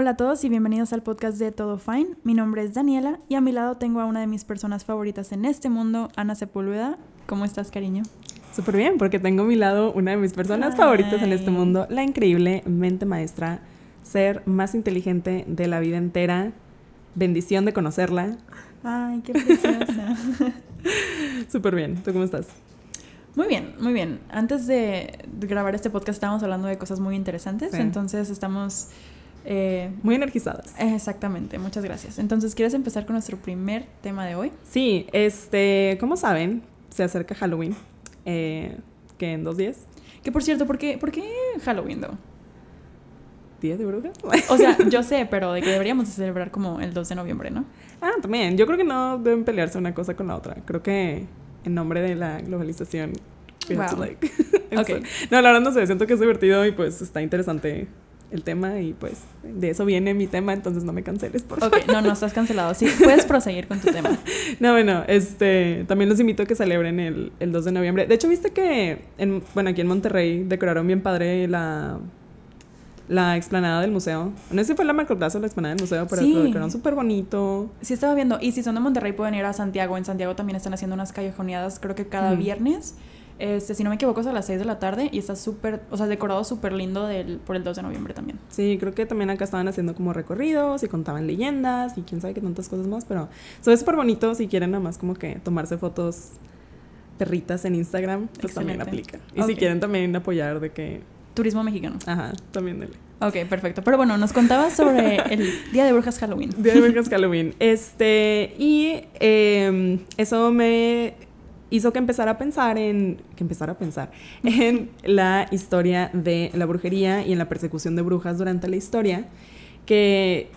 Hola a todos y bienvenidos al podcast de Todo Fine. Mi nombre es Daniela y a mi lado tengo a una de mis personas favoritas en este mundo, Ana Sepúlveda. ¿Cómo estás, cariño? Súper bien, porque tengo a mi lado una de mis personas favoritas en este mundo, la increíble mente maestra, ser más inteligente de la vida entera. Bendición de conocerla. Ay, qué preciosa. Súper bien. ¿Tú cómo estás? Muy bien, muy bien. Antes de grabar este podcast estábamos hablando de cosas muy interesantes, Sí. entonces estamos... eh, Muy energizadas. exactamente, muchas gracias. Entonces, ¿quieres empezar con nuestro primer tema de hoy? Sí, este, como saben, se acerca Halloween, eh, que en dos días, Que por cierto, ¿por qué, por qué Halloween, though? Día de Brujas. O sea, yo sé, pero de que deberíamos de celebrar como el 2 de noviembre, ¿no? ah, también, yo creo que no deben pelearse una cosa con la otra. Creo que en nombre de la globalización. we have to, Wow. like, Ok. No, la verdad no sé, siento que es divertido y pues está interesante el tema y pues de eso viene mi tema, entonces no me canceles, por favor. Ok, no, no, estás cancelado. Sí, puedes proseguir con tu tema. No, bueno, este, también los invito a que celebren el, el 2 de noviembre. De hecho, viste que, en, bueno, aquí en Monterrey decoraron bien padre la, la explanada del museo. No sé si fue la macroplaza o la explanada del museo, pero Sí. lo decoraron súper bonito. Sí, estaba viendo. Y si son de Monterrey, pueden ir a Santiago. En Santiago también están haciendo unas callejoneadas, creo que cada viernes. Este, si no me equivoco, es a las 6 de la tarde. Y está súper, o sea, decorado súper lindo del, por el 2 de noviembre también. Sí, creo que también acá estaban haciendo como recorridos y contaban leyendas y quién sabe qué tantas cosas más, pero se ve súper bonito si quieren nada más como que tomarse fotos perritas en Instagram, pues también aplica. Y si quieren también apoyar de que, Turismo mexicano. ajá, también dele. Ok, perfecto. Pero bueno, nos contabas sobre el Día de Brujas Halloween. Día de Brujas Halloween. Este, y eh, eso me hizo que empezara a pensar en, que empezara a pensar en la historia de la brujería y en la persecución de brujas durante la historia, que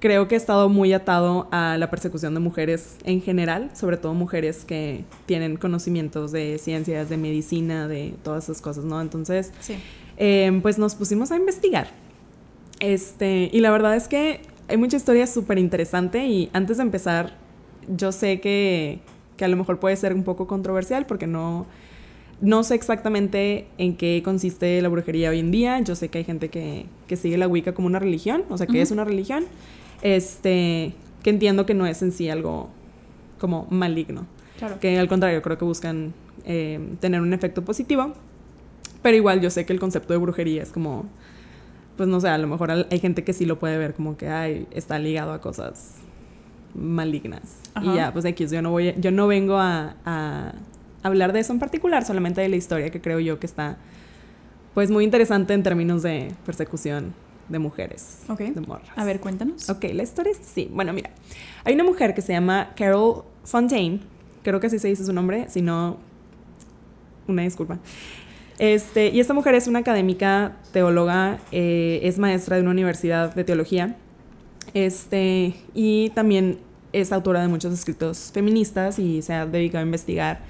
creo que ha estado muy atado a la persecución de mujeres en general, sobre todo mujeres que tienen conocimientos de ciencias, de medicina, de todas esas cosas, ¿no? Entonces, Sí. eh, pues nos pusimos a investigar. Este, y la verdad es que hay mucha historia súper interesante y antes de empezar, yo sé que, que a lo mejor puede ser un poco controversial porque no, no sé exactamente en qué consiste la brujería hoy en día. Yo sé que hay gente que, que sigue la Wicca como una religión, o sea, que es una religión, este, que entiendo que no es en sí algo como maligno Claro. que al contrario creo que buscan eh, tener un efecto positivo, pero igual yo sé que el concepto de brujería es como, pues no sé, a lo mejor hay gente que sí lo puede ver como que ay, está ligado a cosas malignas. Ajá. Y ya, pues aquí yo no voy, yo no vengo a, a hablar de eso en particular, solamente de la historia que creo yo que está pues muy interesante en términos de persecución de mujeres, Ok. de morras. A ver, cuéntanos. Ok, la historia es sí. Bueno, mira, hay una mujer que se llama Carol Fontaine, creo que así se dice su nombre, si no, una disculpa. Este, y esta mujer es una académica teóloga, eh, es maestra de una universidad de teología, este, y también es autora de muchos escritos feministas y se ha dedicado a investigar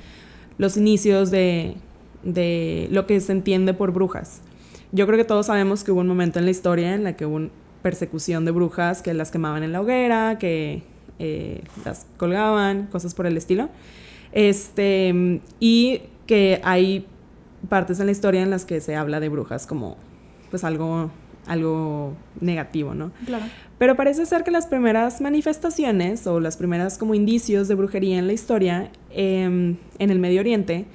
los inicios de, de lo que se entiende por brujas. Yo creo que todos sabemos que hubo un momento en la historia en la que hubo persecución de brujas, que las quemaban en la hoguera, que eh, las colgaban, cosas por el estilo. Este, y que hay partes en la historia en las que se habla de brujas como pues algo, algo negativo, ¿no? Claro. Pero parece ser que las primeras manifestaciones o las primeras como indicios de brujería en la historia em, en el Medio Oriente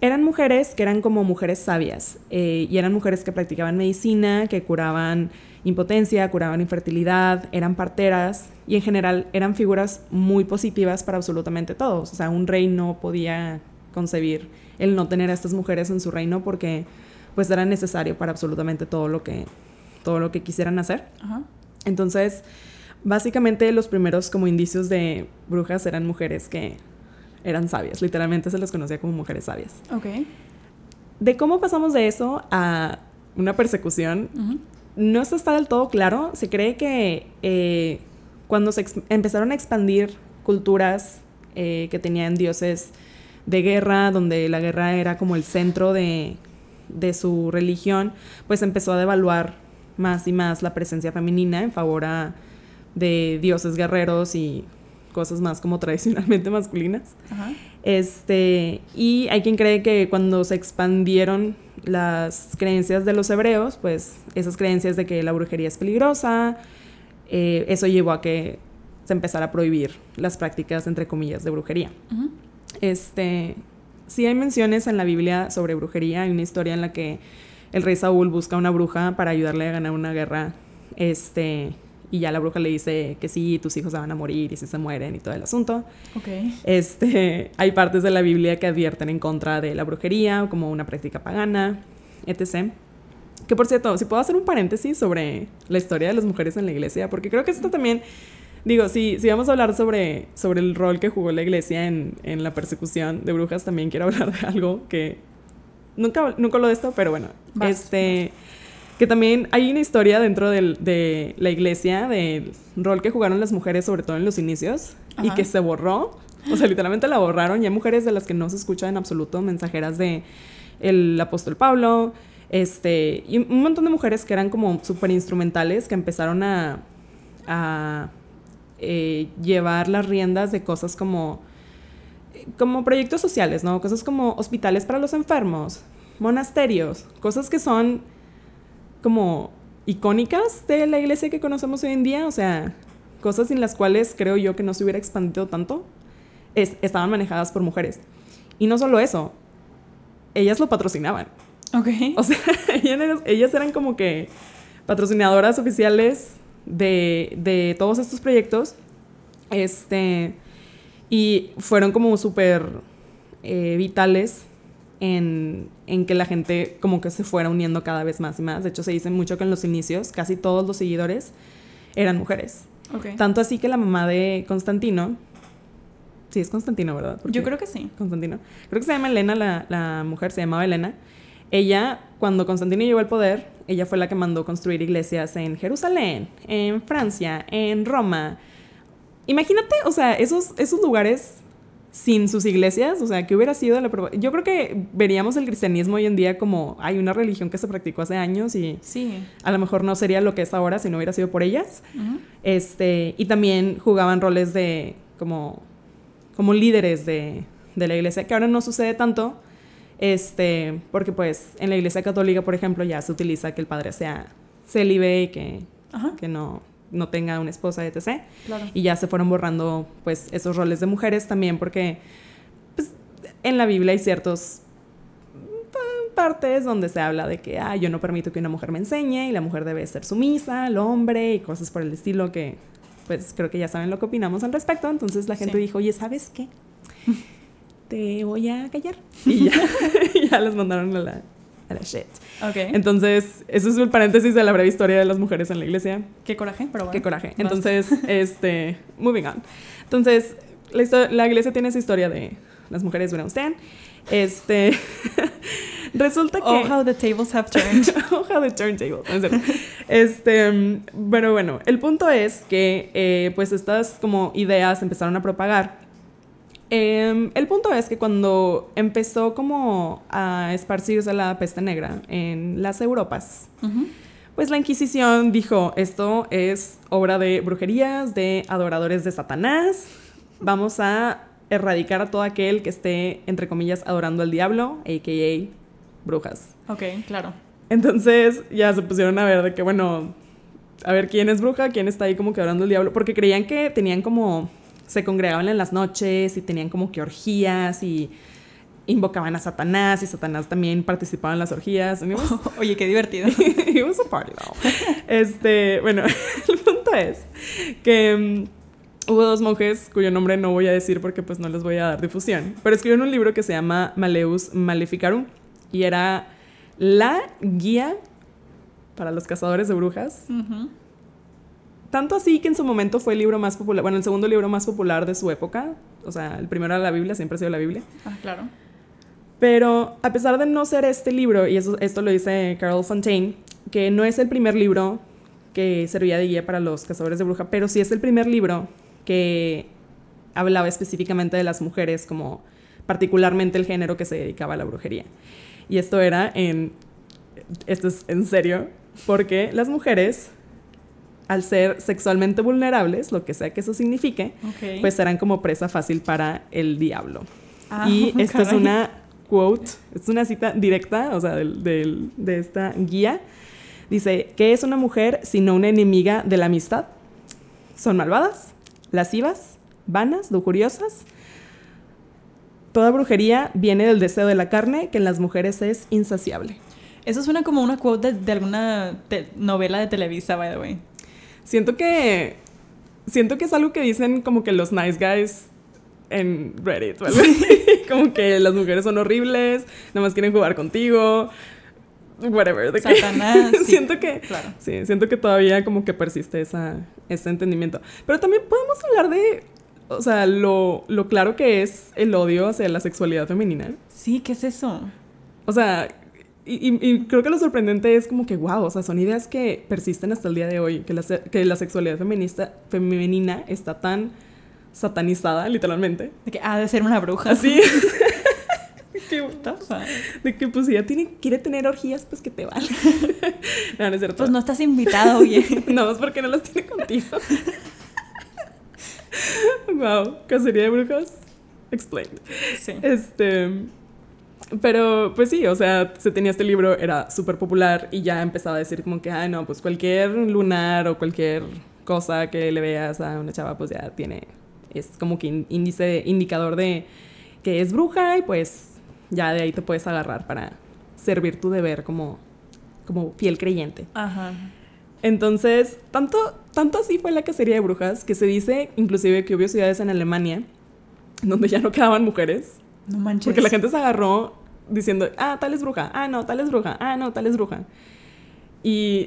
eran mujeres que eran como mujeres sabias eh, y eran mujeres que practicaban medicina, que curaban impotencia, curaban infertilidad, eran parteras y en general eran figuras muy positivas para absolutamente todos. O sea, un rey no podía concebir el no tener a estas mujeres en su reino porque pues era necesario para absolutamente todo lo que, todo lo que quisieran hacer. Ajá. Entonces, básicamente los primeros como indicios de brujas eran mujeres que eran sabias, literalmente se les conocía como mujeres sabias. Ok. De cómo pasamos de eso a una persecución, no está, está del todo claro. Se cree que eh, cuando se empezaron a expandir culturas eh, que tenían dioses de guerra, donde la guerra era como el centro de, de su religión, pues empezó a devaluar más y más la presencia femenina en favor a- de dioses guerreros y cosas más como tradicionalmente masculinas. Este, y hay quien cree que cuando se expandieron las creencias de los hebreos, pues esas creencias de que la brujería es peligrosa, eh, eso llevó a que se empezara a prohibir las prácticas, entre comillas, de brujería. Este, sí hay menciones en la Biblia sobre brujería, hay una historia en la que el rey Saúl busca una bruja para ayudarle a ganar una guerra, este, y ya la bruja le dice que sí, tus hijos se van a morir y si se mueren y todo el asunto. Okay. Este, hay partes de la Biblia que advierten en contra de la brujería como una práctica pagana, etc. Que por cierto, si puedo hacer un paréntesis sobre la historia de las mujeres en la iglesia, porque creo que esto también, digo, si, si vamos a hablar sobre, sobre el rol que jugó la iglesia en, en la persecución de brujas, también quiero hablar de algo que nunca, nunca lo de esto, pero bueno, este que también hay una historia dentro de la iglesia del rol que jugaron las mujeres, sobre todo en los inicios, y que se borró. O sea, literalmente la borraron. Y hay mujeres de las que no se escucha en absoluto, mensajeras de el apóstol Pablo, este, y un montón de mujeres que eran como súper instrumentales, que empezaron a, a eh, llevar las riendas de cosas como, como proyectos sociales, ¿no? Cosas como hospitales para los enfermos, monasterios, cosas que son como icónicas de la iglesia que conocemos hoy en día, o sea, cosas en las cuales creo yo que no se hubiera expandido tanto, es, estaban manejadas por mujeres. Y no solo eso, ellas lo patrocinaban. Ok. O sea, ellas, eran como que patrocinadoras oficiales de, de todos estos proyectos. Este, y fueron como súper eh, vitales en, en, que la gente como que se fuera uniendo cada vez más y más. De hecho, se dice mucho que en los inicios casi todos los seguidores eran mujeres. Tanto así que la mamá de Constantino, sí es Constantino, ¿verdad? Yo creo que sí. Constantino. Creo que se llama Elena, la, la mujer se llamaba Elena. Ella, cuando Constantino llegó al poder, ella fue la que mandó construir iglesias en Jerusalén, en Francia, en Roma. Imagínate, o sea, esos, esos lugares sin sus iglesias, o sea, que hubiera sido la Yo creo que veríamos el cristianismo hoy en día como hay una religión que se practicó hace años y sí. a lo mejor no sería lo que es ahora si no hubiera sido por ellas. Este, y también jugaban roles de como como líderes de, de, la iglesia, que ahora no sucede tanto, este, porque pues en la iglesia católica, por ejemplo, ya se utiliza que el padre sea célibe y que, que no no tenga una esposa, etc. Y ya se fueron borrando pues esos roles de mujeres también porque pues, en la Biblia hay ciertos partes donde se habla de que ah, yo no permito que una mujer me enseñe y la mujer debe ser sumisa al hombre y cosas por el estilo que pues creo que ya saben lo que opinamos al respecto. Entonces la gente dijo, oye, ¿sabes qué? Te voy a callar. Y ya, ya les mandaron a la, a la shit. Okay. Entonces, eso es el paréntesis de la breve historia de las mujeres en la iglesia. Qué coraje, pero bueno. Qué coraje. Entonces, este, moving on. Entonces, la, la, iglesia tiene esa historia de las mujeres usted. Este, resulta que... Oh, how the tables have turned. oh, how the turntables. Este, pero bueno, el punto es que, eh, pues, estas como ideas empezaron a propagar Em, el punto es que cuando empezó como a esparcirse la peste negra en las Europas, pues la Inquisición dijo, esto es obra de brujerías, de adoradores de Satanás, vamos a erradicar a todo aquel que esté, entre comillas, adorando al diablo, a.k.a. brujas. Ok, claro. Entonces ya se pusieron a ver de que, bueno, a ver quién es bruja, quién está ahí como que adorando al diablo, porque creían que tenían como se congregaban en las noches y tenían como que orgías y invocaban a Satanás y Satanás también participaba en las orgías. oye, qué divertido. It was a party Este, bueno, el punto es que mm, hubo dos monjes cuyo nombre no voy a decir porque pues no les voy a dar difusión, pero escribieron un libro que se llama Maleus Maleficarum y era la guía para los cazadores de brujas. Tanto así que en su momento fue el libro más popular, bueno, el segundo libro más popular de su época. O sea, el primero era la Biblia, siempre ha sido la Biblia. Ah, claro. Pero a pesar de no ser este libro, y eso, esto lo dice Carol Fontaine, que no es el primer libro que servía de guía para los cazadores de bruja, pero sí es el primer libro que hablaba específicamente de las mujeres como particularmente el género que se dedicaba a la brujería. Y esto era en, esto es en serio, porque las mujeres al ser sexualmente vulnerables, lo que sea que eso signifique, pues serán como presa fácil para el diablo. Ah, y esta es una quote, es una cita directa, o sea, del- del- de esta guía. Dice, ¿qué es una mujer sino una enemiga de la amistad? Son malvadas, lascivas, vanas, lujuriosas. Toda brujería viene del deseo de la carne, que en las mujeres es insaciable. Eso suena como una quote de, de alguna novela de Televisa, by the way. Siento que. Siento que es algo que dicen como que los nice guys en Reddit, ¿vale? como que las mujeres son horribles, nada más quieren jugar contigo, whatever. de que- Satanás. sí, siento que. Claro. Sí, siento que todavía como que persiste esa, ese entendimiento. Pero también podemos hablar de. O sea, lo, lo claro que es el odio hacia la sexualidad femenina. Sí, ¿qué es eso? O sea, y, y- y creo que lo sorprendente es como que, wow, o sea, son ideas que persisten hasta el día de hoy, que la, que la sexualidad feminista, femenina está tan satanizada, literalmente. De que ha de ser una bruja. Así. que, de que pues si ya tiene, quiere tener orgías, pues que te vale. no, no es cierto. Pues no estás invitado, oye. Nada más porque no las tiene contigo. wow, cacería de brujas. Explained. Sí. Este. Pero, pues sí, o sea, se tenía este libro, era súper popular y ya empezaba a decir como que, ay, no, pues cualquier lunar o cualquier cosa que le veas a una chava, pues ya tiene, es como que índice, indicador de que es bruja y pues ya de ahí te puedes agarrar para servir tu deber como, como fiel creyente. Ajá. Entonces, tanto, tanto así fue la cacería de brujas que se dice inclusive que hubo ciudades en Alemania donde ya no quedaban mujeres No manches. porque la gente se agarró diciendo, ah, tal es bruja, ah, no, tal es bruja, ah, no, tal es bruja. Y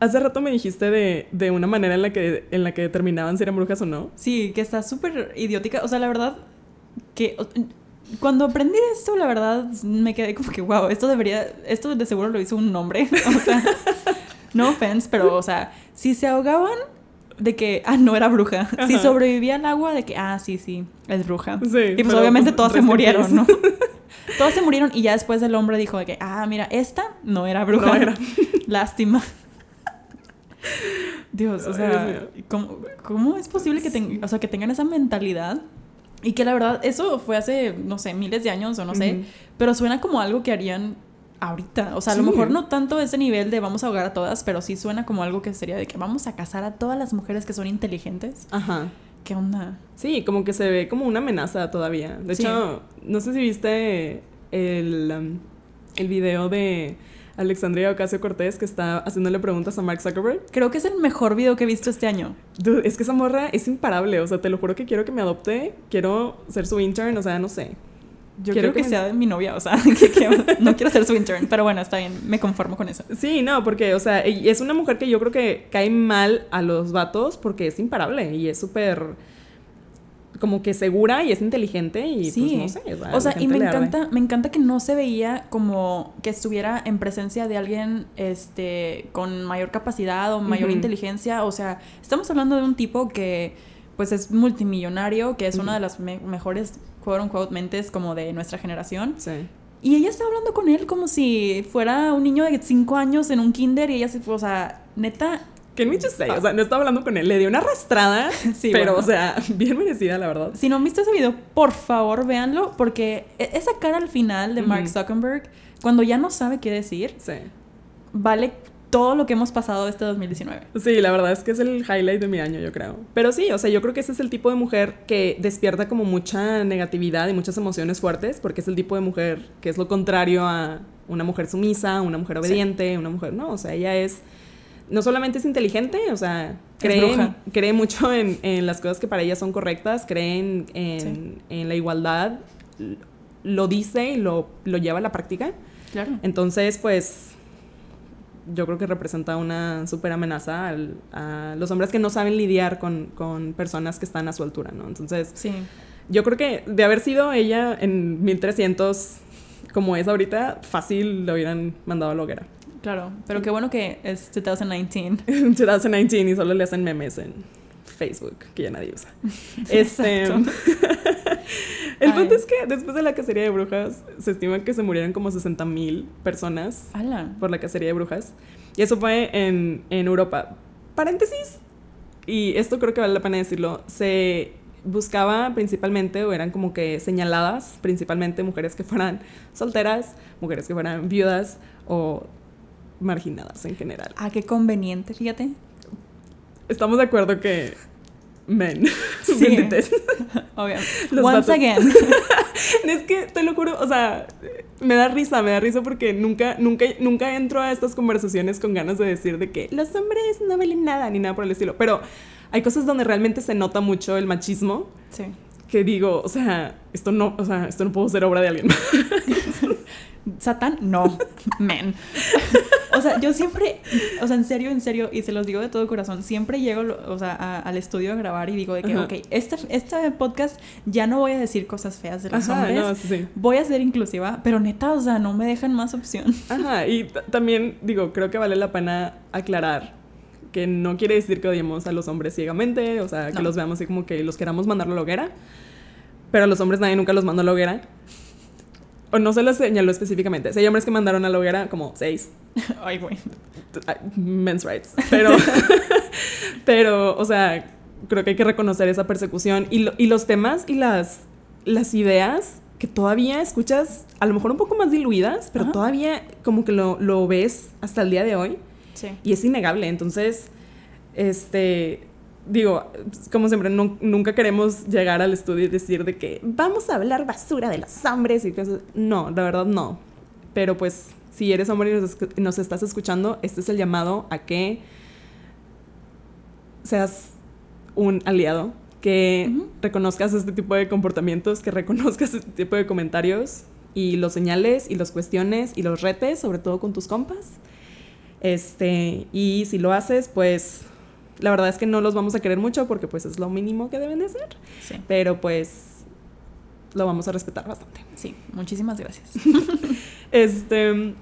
hace rato me dijiste de, de una manera en la, que, en la que determinaban si eran brujas o no. Sí, que está súper idiótica. O sea, la verdad, que cuando aprendí esto, la verdad, me quedé como que, wow, esto debería, esto de seguro lo hizo un hombre. O sea, no offense, pero, o sea, si se ahogaban, de que, ah, no era bruja. Si sobrevivía al agua, de que, ah, sí, sí, es bruja. Sí, y pues obviamente pues, todas se murieron. ¿no? todas se murieron y ya después el hombre dijo de que, ah, mira, esta no era bruja. No era. Lástima. Dios, o sea. ¿cómo, cómo es posible que, ten- o sea, que tengan esa mentalidad? Y que la verdad, eso fue hace, no sé, miles de años o no sé, pero suena como algo que harían ahorita. O sea, a lo mejor no tanto ese nivel de vamos a ahogar a todas, pero sí suena como algo que sería de que vamos a casar a todas las mujeres que son inteligentes. Ajá. ¿Qué onda? Sí, como que se ve como una amenaza todavía. De Sí. hecho, no sé si viste el, um, el video de Alexandria Ocasio Cortés que está haciéndole preguntas a Mark Zuckerberg. Creo que es el mejor video que he visto este año. Dude, es que esa morra es imparable. O sea, te lo juro que quiero que me adopte. Quiero ser su intern. O sea, no sé. Yo Quiero que, que me- sea mi novia, o sea, que- que- no quiero ser su intern, pero bueno, está bien, me conformo con eso. Sí, no, porque, o sea, es una mujer que yo creo que cae mal a los vatos porque es imparable y es súper como que segura y es inteligente y Sí. pues no sé. O sea, y me arde. encanta, me encanta que no se veía como que estuviera en presencia de alguien este, con mayor capacidad o mayor inteligencia. O sea, estamos hablando de un tipo que pues es multimillonario, que es una de las me- mejores quote unquote mentes como de nuestra generación. Sí. Y ella está hablando con él como si fuera un niño de 5 años en un kinder y ella se fue, o sea, neta, Que Nietzsche say, o sea, no estaba hablando con él, le dio una arrastrada, Sí, pero, bueno. o sea, bien merecida, la verdad. Si no han visto ese video, por favor véanlo, porque e- esa cara al final de Mark. Zuckerberg, cuando ya no sabe qué decir, Sí. vale todo lo que hemos pasado este 2019. Sí, la verdad es que es el highlight de mi año, yo creo. Pero sí, o sea, yo creo que ese es el tipo de mujer que despierta como mucha negatividad y muchas emociones fuertes, porque es el tipo de mujer que es lo contrario a una mujer sumisa, una mujer Sí. obediente, una mujer, no, o sea, ella es, no solamente es inteligente, o sea, cree, cree mucho en, en las cosas que para ella son correctas, cree en, en- Sí. en la igualdad, lo dice y lo, lo lleva a la práctica. Claro. Entonces, pues yo creo que representa una súper amenaza al- a los hombres que no saben lidiar con, con personas que están a su altura, ¿no? Entonces, Sí. yo creo que de haber sido ella en 1300 como es ahorita, fácil lo hubieran mandado a la hoguera. Claro. Pero qué bueno que es 2019. En 2019 y solo le hacen memes en Facebook, que ya nadie usa. Este. El Ay. punto es que después de la cacería de brujas, se estima que se murieron como 60 mil personas ¡Hala! por la cacería de brujas. Y eso fue en, en Europa. paréntesis, y esto creo que vale la pena decirlo, se buscaba principalmente, o eran como que señaladas, principalmente mujeres que fueran solteras, mujeres que fueran viudas o marginadas en general. Ah, qué conveniente, fíjate. Estamos de acuerdo que men. Sí. Obviamente. Once again. es que te lo juro, o sea, me da risa, me da risa porque nunca, nunca, nunca entro a estas conversaciones con ganas de decir de que los hombres no valen nada ni nada por el estilo. Pero hay cosas donde realmente se nota mucho el machismo. Sí. Que digo, o sea, esto no, o sea, esto no puedo ser obra de alguien. Satán, no, men. o sea, yo siempre, o sea, en serio, en serio, y se los digo de todo corazón, siempre llego, o sea, al estudio a grabar y digo de que, ok, este, este podcast ya no voy a decir cosas feas de los hombres, no, sí. voy a ser inclusiva, pero neta, o sea, no me dejan más opción. Ajá, y también, digo, creo que vale la pena aclarar que no quiere decir que odiemos a los hombres ciegamente, o sea, que los veamos así como que los queramos mandar a la hoguera, pero a los hombres nadie nunca los manda a la hoguera. O no se lo señaló específicamente. hay hombres que mandaron a la hoguera como seis. Ay, güey. Men's rights. Pero, pero, o sea, creo que hay que reconocer esa persecución. Y, y los temas y las, las ideas que todavía escuchas, a lo mejor un poco más diluidas, pero todavía como que lo, lo, ves hasta el día de hoy. Sí. Y es innegable. Entonces, este, digo, como siempre, nunca queremos llegar al estudio y decir de que vamos a hablar basura de los hombres y cosas. No, la verdad no. Pero pues, si eres hombre y nos, estás escuchando, este es el llamado a que seas un aliado, que reconozcas este tipo de comportamientos, que reconozcas este tipo de comentarios y los señales y los cuestiones y los retes, sobre todo con tus compas. Este, y si lo haces, pues la verdad es que no los vamos a querer mucho porque pues es lo mínimo que deben de ser. Sí. Pero pues lo vamos a respetar bastante. Sí, muchísimas gracias. este,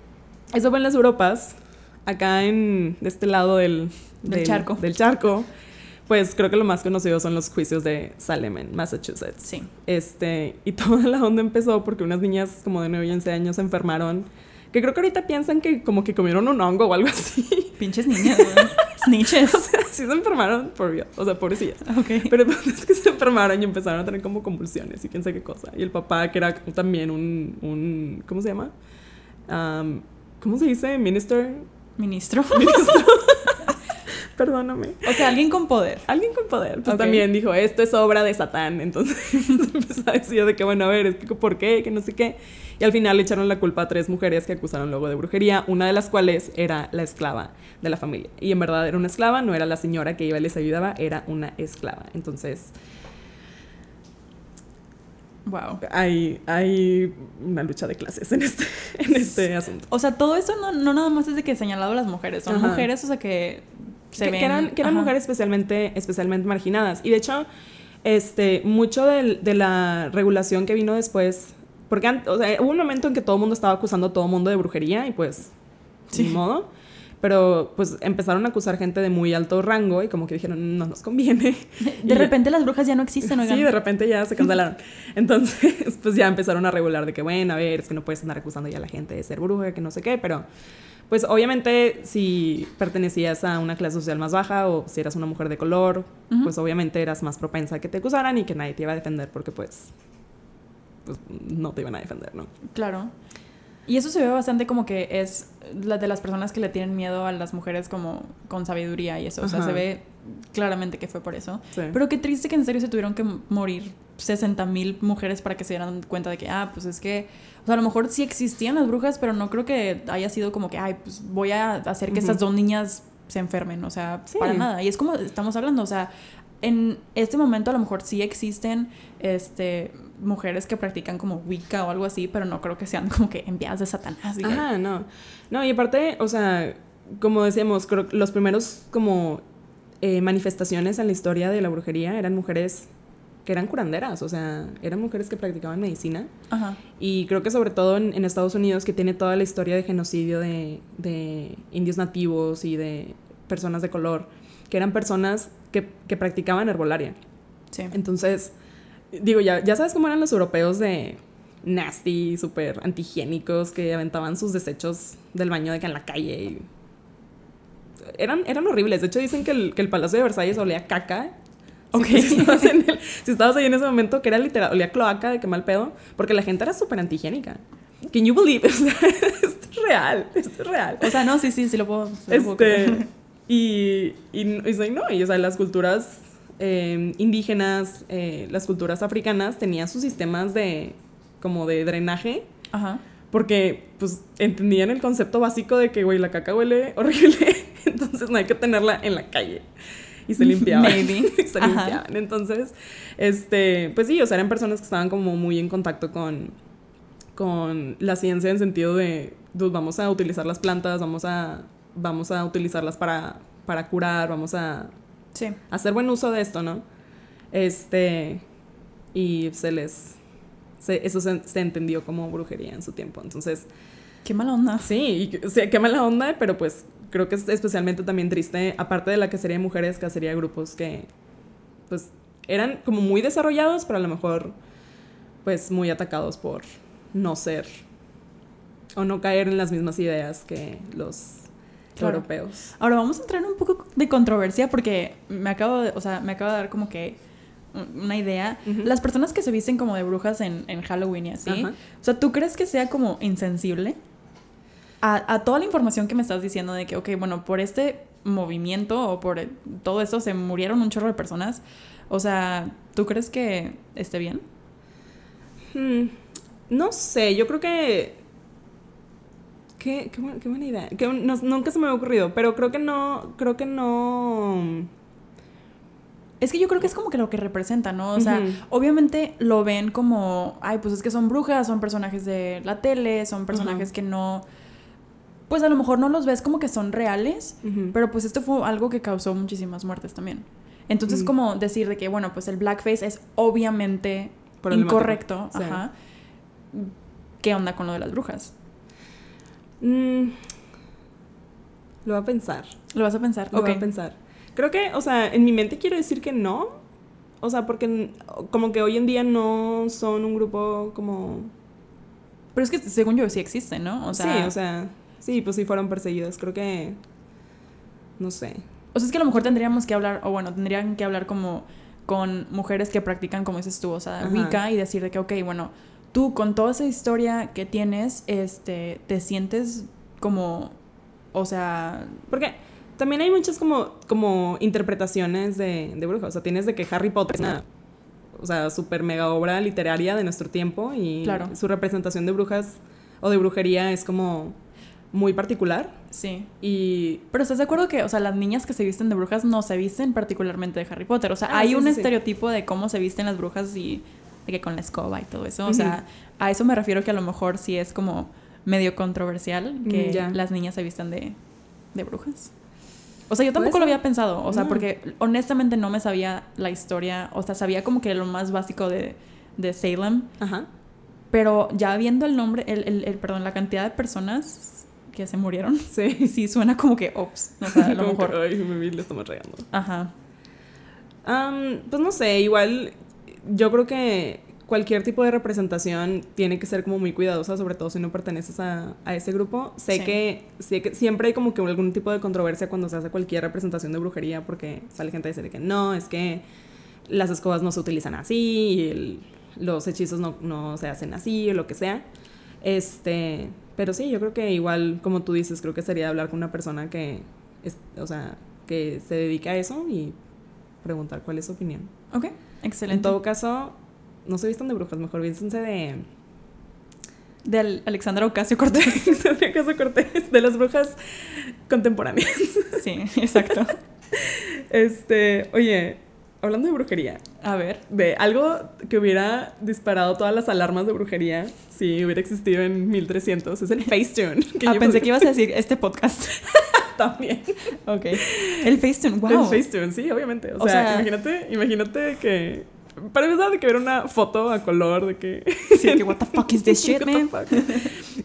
eso fue en las Europas. Acá en de este lado del, del, charco. Del charco. Pues creo que lo más conocido son los juicios de Salem en Massachusetts. Sí. Este, y toda la onda empezó porque unas niñas como de 9 y 11 años se enfermaron que creo que ahorita piensan que como que comieron un hongo o algo así. Pinches niñas, Snitches. o sea, sí se enfermaron, por o sea, pobrecillas. Ok. Pero es que se enfermaron y empezaron a tener como convulsiones y quién sabe qué cosa. Y el papá, que era también un, un ¿cómo se llama? ¿Cómo se dice? Minister. Ministro. Ministro. Perdóname. O sea, alguien con poder. Alguien con poder. Pues también dijo, esto es obra de Satán. Entonces empezó a decir de que, bueno, a ver, por qué, que no sé qué. Y al final le echaron la culpa a tres mujeres que acusaron luego de brujería, una de las cuales era la esclava de la familia. Y en verdad era una esclava, no era la señora que iba y les ayudaba, era una esclava. Entonces... Wow. Hay, hay una lucha de clases en este, en este asunto. O sea, todo eso no, no nada más es de que señalado a las mujeres. Son mujeres, o sea, que se que, eran, que eran mujeres especialmente, especialmente marginadas. Y de hecho, este, mucho de, de la regulación que vino después porque o sea, hubo un momento en que todo el mundo estaba acusando a todo el mundo de brujería y pues, sin modo. Pero pues empezaron a acusar gente de muy alto rango y como que dijeron, no nos conviene. De repente las brujas ya no existen, ¿no? Sí, de repente ya se cancelaron. Entonces, pues ya empezaron a regular de que, bueno, a ver, es que no puedes andar acusando ya a la gente de ser bruja, que no sé qué, pero pues obviamente si pertenecías a una clase social más baja o si eras una mujer de color, pues obviamente eras más propensa a que te acusaran y que nadie te iba a defender porque pues pues no te iban a defender, ¿no? Claro. Y eso se ve bastante como que es la de las personas que le tienen miedo a las mujeres como con sabiduría y eso. O sea, se ve claramente que fue por eso. Pero qué triste que en serio se tuvieron que morir 60 mil mujeres para que se dieran cuenta de que, ah, pues es que, o sea, a lo mejor sí existían las brujas, pero no creo que haya sido como que, ay, pues voy a hacer que estas dos niñas se enfermen. O sea, para nada. Y es como estamos hablando, o sea, en este momento a lo mejor sí existen este mujeres que practican como Wicca o algo así, pero no creo que sean como que enviadas de Satanás. Ajá, no. No, y aparte, o sea, como decíamos, creo que los primeros como eh, manifestaciones en la historia de la brujería eran mujeres que eran curanderas, o sea, eran mujeres que practicaban medicina. Ajá. Y creo que sobre todo en, Estados Unidos, que tiene toda la historia de genocidio de, de indios nativos y de personas de color, que eran personas que, que practicaban herbolaria. Sí. Entonces, digo, ya, ya sabes cómo eran los europeos de nasty, súper antihigiénicos, que aventaban sus desechos del baño de que en la calle. eran, eran horribles. De hecho, dicen que el, que el Palacio de Versalles olía caca. Ok. Si, si estabas en el- si estabas ahí en ese momento, que era literal, olía cloaca de qué mal pedo, porque la gente era súper antihigiénica. Can you believe? Esto es real, esto es real. O sea, no, sí, sí, sí lo puedo. sí lo puedo Este, y, y, y no, y o sea, las culturas eh, indígenas, eh, las culturas africanas tenían sus sistemas de, como de drenaje, Ajá. porque pues entendían el concepto básico de que, güey, la caca huele horrible, entonces no hay que tenerla en la calle. Y se limpiaban. Maybe. Y se Ajá. limpiaban. Entonces, este, pues sí, o sea, eran personas que estaban como muy en contacto con, con la ciencia en sentido de, dude, vamos a utilizar las plantas, vamos a, vamos a utilizarlas para, para curar, vamos a Sí. hacer buen uso de esto, ¿no? Este, y se les, se- eso se, se entendió como brujería en su tiempo. Entonces, Qué mala onda. sí, y, o sea, qué mala onda, pero pues creo que es especialmente también triste, aparte de la cacería de mujeres, cacería de grupos que, pues, eran como muy desarrollados, pero a lo mejor, pues, muy atacados por no ser o no caer en las mismas ideas que los Claro. europeos. Ahora vamos a entrar en un poco de controversia porque me acabo de, o sea, me acaba de dar como que un- una idea. Las personas que se visten como de brujas en, en Halloween y así, o sea, ¿tú crees que sea como insensible a, a toda la información que me estás diciendo de que, ok, bueno, por este movimiento o por el- todo esto se murieron un chorro de personas? O sea, ¿tú crees que esté bien? Hmm, no sé, yo creo que... Qué, qué, buena, qué buena idea. Que no- nunca se me había ocurrido, pero creo que no, creo que no... Es que yo creo que es como que lo que representa, ¿no? O sea, obviamente lo ven como, ay, pues es que son brujas, son personajes de la tele, son personajes que no, pues a lo mejor no los ves como que son reales, pero pues esto fue algo que causó muchísimas muertes también. Entonces, Mm. como decir de que, bueno, pues el blackface es obviamente incorrecto, Sí. ajá. ¿Qué onda con lo de las brujas? Mm, lo voy a pensar. ¿Lo vas a pensar? Lo ok. voy a pensar. Creo que, o sea, en mi mente quiero decir que no. O sea, porque como que hoy en día no son un grupo como... Pero es que según yo sí existe, ¿no? O sea, sí, o sea, sí, pues sí fueron perseguidos. Creo que... No sé. O sea, es que a lo mejor tendríamos que hablar, o bueno, tendrían que hablar como con mujeres que practican, como dices tú, o sea. Wicca y decir de que, ok, bueno, tú con toda esa historia que tienes, este, te sientes como, o sea, Porque también hay muchas como, como interpretaciones de, de brujas. O sea, tienes de que Harry Potter es una, o sea, super mega obra literaria de nuestro tiempo y Claro. su representación de brujas o de brujería es como muy particular. sí. Y Pero ¿estás de acuerdo que, o sea, las niñas que se visten de brujas no se visten particularmente de Harry Potter? O sea, Ah, hay sí, un sí. estereotipo de cómo se visten las brujas y de que con la escoba y todo eso. O sea, a eso me refiero que a lo mejor sí es como medio controversial que Mm, las niñas se vistan de, de brujas. O sea, yo tampoco lo había pensado, o sea, No. porque honestamente no me sabía la historia, o sea, sabía como que lo más básico de, de Salem, Ajá. pero ya viendo el nombre, el, el- el- perdón, la cantidad de personas que se murieron, Sí. sí suena como que, ops, o sea, a lo que, mejor. Ay, me le estamos regando. Ajá. Pues no sé, igual yo creo que cualquier tipo de representación tiene que ser como muy cuidadosa, sobre todo si no perteneces a, a ese grupo. Sé, Sí. que, sé que siempre hay como que algún tipo de controversia cuando se hace cualquier representación de brujería, porque sale gente a decir que no, es que las escobas no se utilizan así, y el- los hechizos no, no se hacen así, o lo que sea. Este, pero sí, yo creo que igual, como tú dices, creo que sería hablar con una persona que, es, o sea, que se dedica a eso y preguntar cuál es su opinión. Ok, excelente. En todo caso, no se vistan de brujas, mejor vístense de... de Al- Alexandra Ocasio Cortés. de caso Cortés, de las brujas contemporáneas. sí, exacto. Este, oye, hablando de brujería, A ver. de algo que hubiera disparado todas las alarmas de brujería si hubiera existido en 1300, es el Facetune. Ah, yo pensé que ibas a decir este podcast. también. ok. El Facetune, wow. El Facetune, sí, obviamente. O, O sea, sea- imagínate, imagínate que... Para empezar, de que ver una foto a color, de que... Sí, que what the fuck is this shit, man?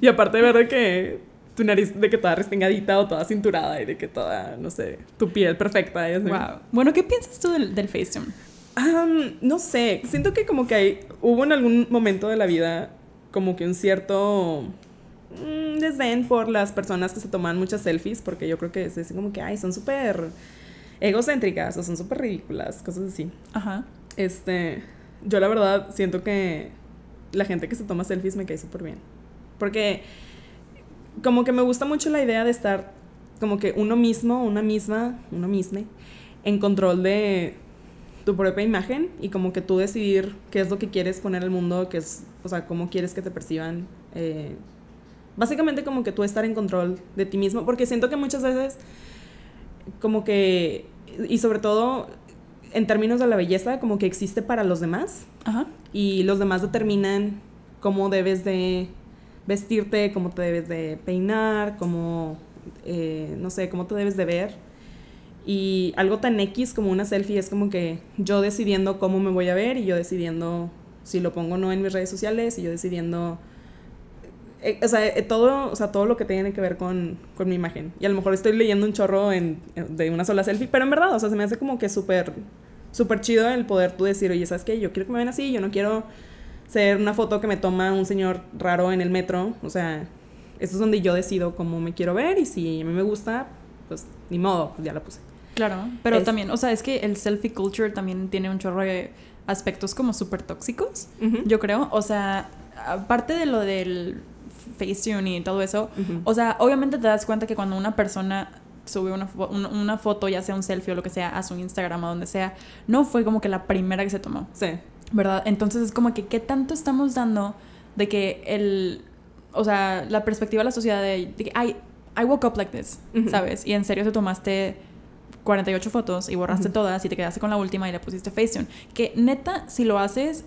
Y aparte de ver de que tu nariz, de que toda respingadita o toda cinturada y de que toda, no sé, tu piel perfecta. y así. Wow. Bueno, ¿qué piensas tú del, del Facetune? No sé, siento que como que hay, hubo en algún momento de la vida como que un cierto desdén por las personas que se toman muchas selfies, porque yo creo que es así como que, ay, son súper egocéntricas o son súper ridículas, cosas así. Ajá. Este, yo la verdad siento que la gente que se toma selfies me cae súper bien. Porque como que me gusta mucho la idea de estar como que uno mismo, una misma, uno mismo, en control de tu propia imagen y como que tú decidir qué es lo que quieres poner al mundo, qué es, o sea, cómo quieres que te perciban. Eh, básicamente como que tú estar en control de ti mismo, porque siento que muchas veces como que, y sobre todo en términos de la belleza, como que existe para los demás Ajá. y los demás determinan cómo debes de vestirte, cómo te debes de peinar, cómo, eh, no sé, cómo te debes de ver. Y algo tan X como una selfie es como que yo decidiendo cómo me voy a ver y yo decidiendo si lo pongo o no en mis redes sociales y yo decidiendo... eh, o, sea, eh, todo, o sea, todo lo que tiene que ver con, con mi imagen. Y a lo mejor estoy leyendo un chorro en, de una sola selfie, pero en verdad, o sea, se me hace como que súper súper chido el poder tú decir, oye, ¿sabes qué? Yo quiero que me vean así, yo no quiero ser una foto que me toma un señor raro en el metro. O sea, eso es donde yo decido cómo me quiero ver y si a mí me gusta, pues ni modo, pues ya la puse. Claro, pero Es- también, o sea, es que el selfie culture también tiene un chorro de aspectos como súper tóxicos, yo creo. O sea, aparte de lo del Facetune y todo eso, o sea, obviamente te das cuenta que cuando una persona sube una, fo- una, una foto, ya sea un selfie o lo que sea, a su Instagram o donde sea, no fue como que la primera que se tomó, Sí. ¿verdad? Entonces es como que, ¿qué tanto estamos dando de que el, o sea, la perspectiva de la sociedad de, de que, I, I woke up like this. ¿sabes? Y en serio te tomaste 48 fotos y borraste todas y te quedaste con la última y le pusiste Facetune. Que neta, si lo haces,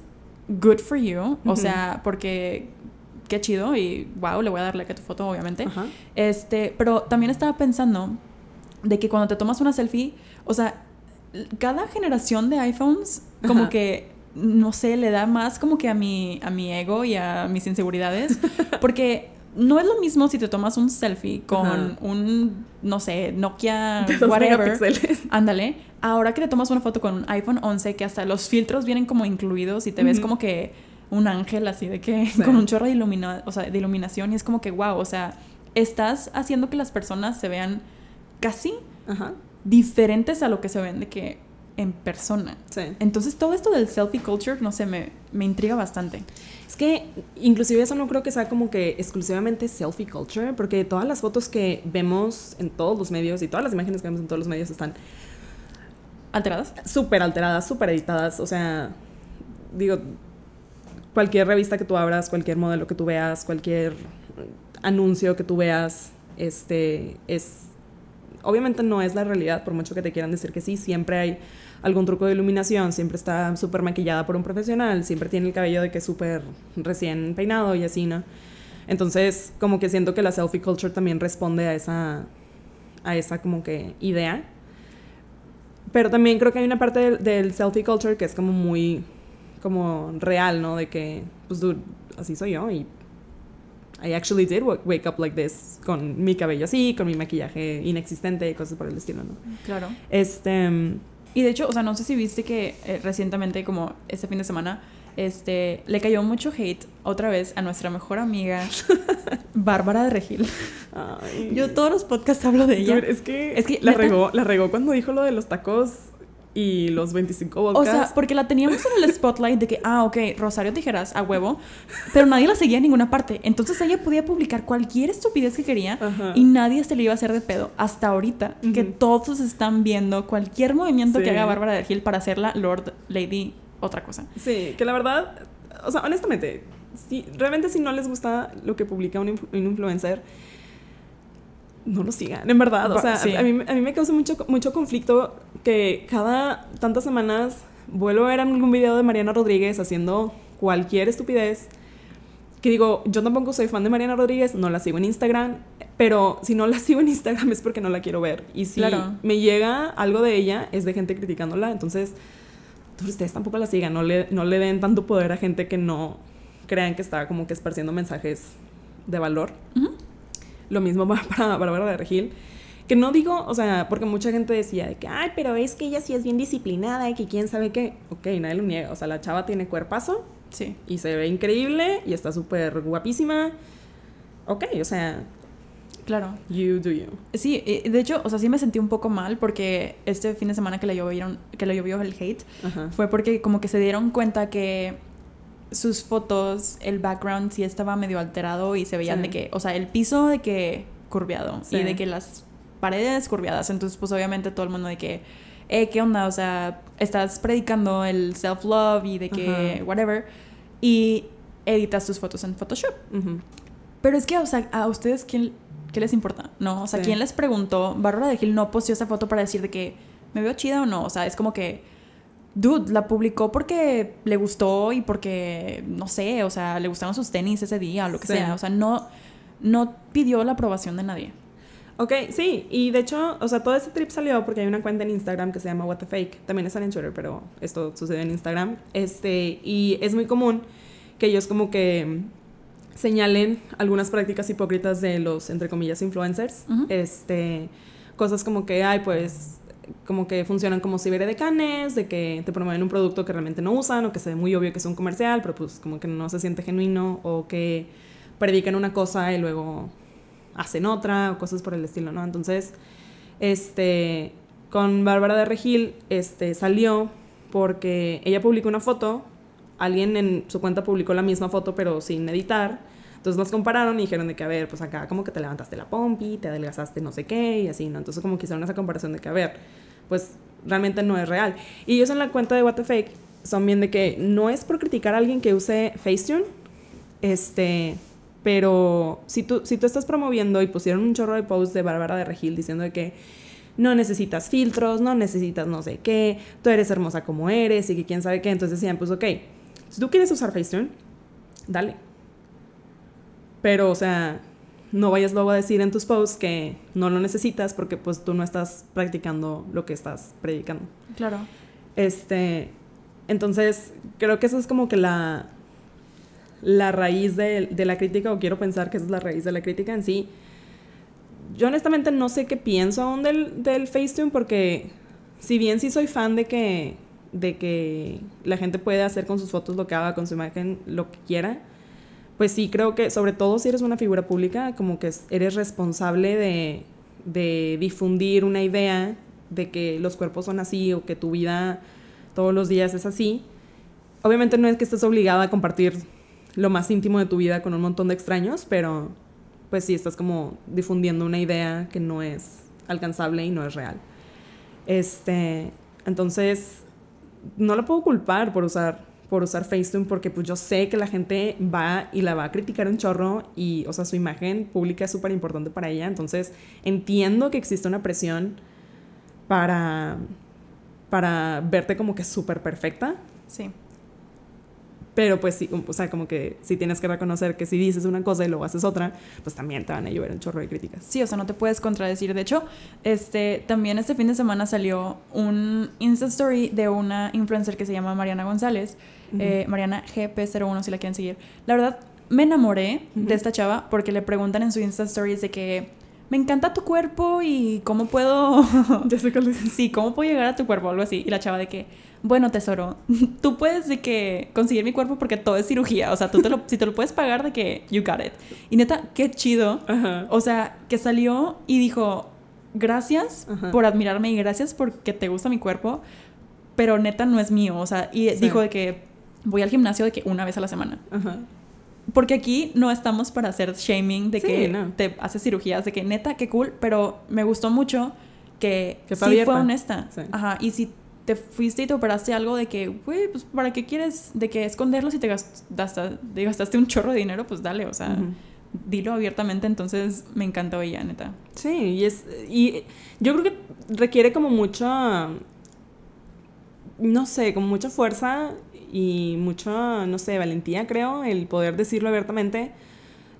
good for you. O sea, porque qué chido y wow, le voy a dar like a tu foto, obviamente. Ajá. Este, pero también estaba pensando de que cuando te tomas una selfie, o sea, cada generación de iPhones como Ajá. que no sé, le da más como que a mi a mi ego y a mis inseguridades, porque no es lo mismo si te tomas un selfie con Ajá. un no sé, Nokia De whatever. Ándale, ahora que te tomas una foto con un iPhone 11 que hasta los filtros vienen como incluidos y te ves como que un ángel así de que Sí. con un chorro de, ilumina, o sea, de iluminación y es como que wow, o sea, estás haciendo que las personas se vean casi Ajá. diferentes a lo que se ven de que en persona. Sí. Entonces todo esto del selfie culture, no sé, me, me intriga bastante. Es que inclusive eso no creo que sea como que exclusivamente selfie culture, porque todas las fotos que vemos en todos los medios y todas las imágenes que vemos en todos los medios están ¿Alteradas? súper alteradas, súper editadas. O sea, digo, cualquier revista que tú abras, cualquier modelo que tú veas, cualquier anuncio que tú veas, este, es... Obviamente no es la realidad, por mucho que te quieran decir que sí, siempre hay algún truco de iluminación, siempre está súper maquillada por un profesional, siempre tiene el cabello de que es súper recién peinado y así, ¿no? Entonces, como que siento que la selfie culture también responde a esa, a esa como que idea. Pero también creo que hay una parte del, del selfie culture que es como muy como real, ¿no? De que, pues, dude, así soy yo y I actually did wa- wake up like this con mi cabello así, con mi maquillaje inexistente y cosas por el estilo, ¿no? Claro. Este, Y de hecho, o sea, no sé si viste que eh, recientemente, como este fin de semana, este, le cayó mucho hate otra vez a nuestra mejor amiga, Bárbara de Regil. ay, Yo todos los podcasts hablo de ella. dude, es que, Es que, la regó, la regó cuando dijo lo de los tacos y los 25 O vodkas. sea, porque la teníamos en el spotlight de que, ah, ok, Rosario Tijeras, a huevo, pero nadie la seguía en ninguna parte. Entonces ella podía publicar cualquier estupidez que quería Ajá. y nadie se le iba a hacer de pedo. Hasta ahorita, que todos están viendo cualquier movimiento Sí. que haga Bárbara de Regil para hacerla Lord, Lady, otra cosa. Sí, que la verdad, o sea, honestamente, si, realmente si no les gusta lo que publica un, influ- un influencer, no lo sigan, en verdad. O sea, Sí. a, mí, a mí me causa mucho, mucho conflicto que cada tantas semanas vuelvo a ver algún video de Mariana Rodríguez haciendo cualquier estupidez. Que digo, yo tampoco soy fan de Mariana Rodríguez, no la sigo en Instagram, pero si no la sigo en Instagram es porque no la quiero ver. Y si Claro. me llega algo de ella, es de gente criticándola, entonces entonces ustedes tampoco la sigan, no le, no le den tanto poder a gente que no crean que está como que esparciendo mensajes de valor. Lo mismo para Bárbara de Regil. Que no digo, o sea, porque mucha gente decía de que, ay, pero es que ella sí es bien disciplinada y que quién sabe qué. Ok, nadie lo niega. O sea, la chava tiene cuerpazo Sí. y se ve increíble y está súper guapísima. ok, o sea, Claro. you do you. Sí, eh, de hecho, o sea, sí me sentí un poco mal porque este fin de semana que le llovieron, que le llovió el hate, Ajá. fue porque como que se dieron cuenta que sus fotos, el background sí estaba medio alterado y se veían Sí. de que, o sea, el piso de que curveado Sí. y de que las paredes curviadas. Entonces, pues obviamente todo el mundo de que, eh, ¿qué onda? O sea, estás predicando el self-love y de que, whatever, y editas tus fotos en Photoshop. Pero es que, o sea, a ustedes, ¿quién, ¿qué les importa? No, o sea, Sí. ¿quién les preguntó? Bárbara de Gil no posteó esa foto para decir de que me veo chida o no. O sea, es como que, dude, la publicó porque le gustó y porque, no sé, o sea, le gustaron sus tenis ese día o lo que Sí. sea. O sea, no, no pidió la aprobación de nadie. Ok, sí, y de hecho, o sea, todo este trip salió porque hay una cuenta en Instagram que se llama What the Fake. También está en Twitter, pero esto sucede en Instagram. Este, y es muy común que ellos como que señalen algunas prácticas hipócritas de los, entre comillas, influencers. Este, cosas como que, ay, pues, como que funcionan como ciberedecanes, de que te promueven un producto que realmente no usan, o que se ve muy obvio que es un comercial, pero pues como que no se siente genuino, o que predican una cosa y luego hacen otra, o cosas por el estilo, ¿no? Entonces, este, con Bárbara de Regil, este, salió porque ella publicó una foto, alguien en su cuenta publicó la misma foto, pero sin editar, entonces nos compararon y dijeron de que, a ver, pues acá como que te levantaste la pompi, te adelgazaste no sé qué y así, ¿no? Entonces como que hicieron esa comparación de que, a ver, pues realmente no es real. Y ellos en la cuenta de What the Fake son bien de que no es por criticar a alguien que use Facetune, este, pero si tú, si tú estás promoviendo y pusieron un chorro de posts de Bárbara de Regil diciendo de que no necesitas filtros, no necesitas no sé qué, tú eres hermosa como eres y que quién sabe qué, entonces decían, pues ok, si tú quieres usar Facetune, dale. Pero, o sea, no vayas luego a decir en tus posts que no lo necesitas porque pues tú no estás practicando lo que estás predicando. Claro. Este, entonces, creo que esa es como que la, la raíz de, de la crítica, o quiero pensar que esa es la raíz de la crítica en sí. Yo honestamente no sé qué pienso aún del, del Facetune, porque si bien sí soy fan de que, de que la gente puede hacer con sus fotos lo que haga, con su imagen, lo que quiera, pues sí creo que, sobre todo si eres una figura pública, como que es- eres responsable de, de difundir una idea de que los cuerpos son así o que tu vida todos los días es así. Obviamente no es que estés obligada a compartir lo más íntimo de tu vida con un montón de extraños, pero pues sí estás como difundiendo una idea que no es alcanzable y no es real. Este, entonces no la puedo culpar por usar por usar Facetune porque pues yo sé que la gente va y la va a criticar un chorro y o sea su imagen pública es súper importante para ella entonces entiendo que existe una presión para para verte como que súper perfecta Sí. Pero pues sí, o sea, como que si tienes que reconocer que si dices una cosa y luego haces otra, pues también te van a llover un chorro de críticas. Sí, o sea, no te puedes contradecir. De hecho, este, también este fin de semana salió un Insta Story de una influencer que se llama Mariana González, eh, Mariana GP01 si la quieren seguir. La verdad, me enamoré de esta chava porque le preguntan en su Insta Stories de que me encanta tu cuerpo y cómo puedo... Ya sé cuál es. sí, ¿cómo puedo llegar a tu cuerpo? Algo así. Y la chava de que, bueno, tesoro, tú puedes de que conseguir mi cuerpo porque todo es cirugía. O sea, tú te lo, si te lo puedes pagar de que you got it. Y neta, qué chido. Ajá. O sea, que salió y dijo, gracias Ajá. por admirarme y gracias porque te gusta mi cuerpo, pero neta no es mío. O sea, y Sí. dijo de que voy al gimnasio de que una vez a la semana. Ajá. Porque aquí no estamos para hacer shaming de Sí, que no. te haces cirugías, de que neta, qué cool, pero me gustó mucho que, Que sí fue abierta. fue honesta. Sí. Ajá, y si te fuiste y te operaste algo de que, güey, pues ¿para qué quieres de que esconderlo si te gastaste, te gastaste un chorro de dinero? Pues dale, o sea, dilo abiertamente, entonces me encantó ella, neta. Sí, y es. Y yo creo que requiere como mucha. No sé, como mucha fuerza y mucha, no sé, valentía, creo, el poder decirlo abiertamente.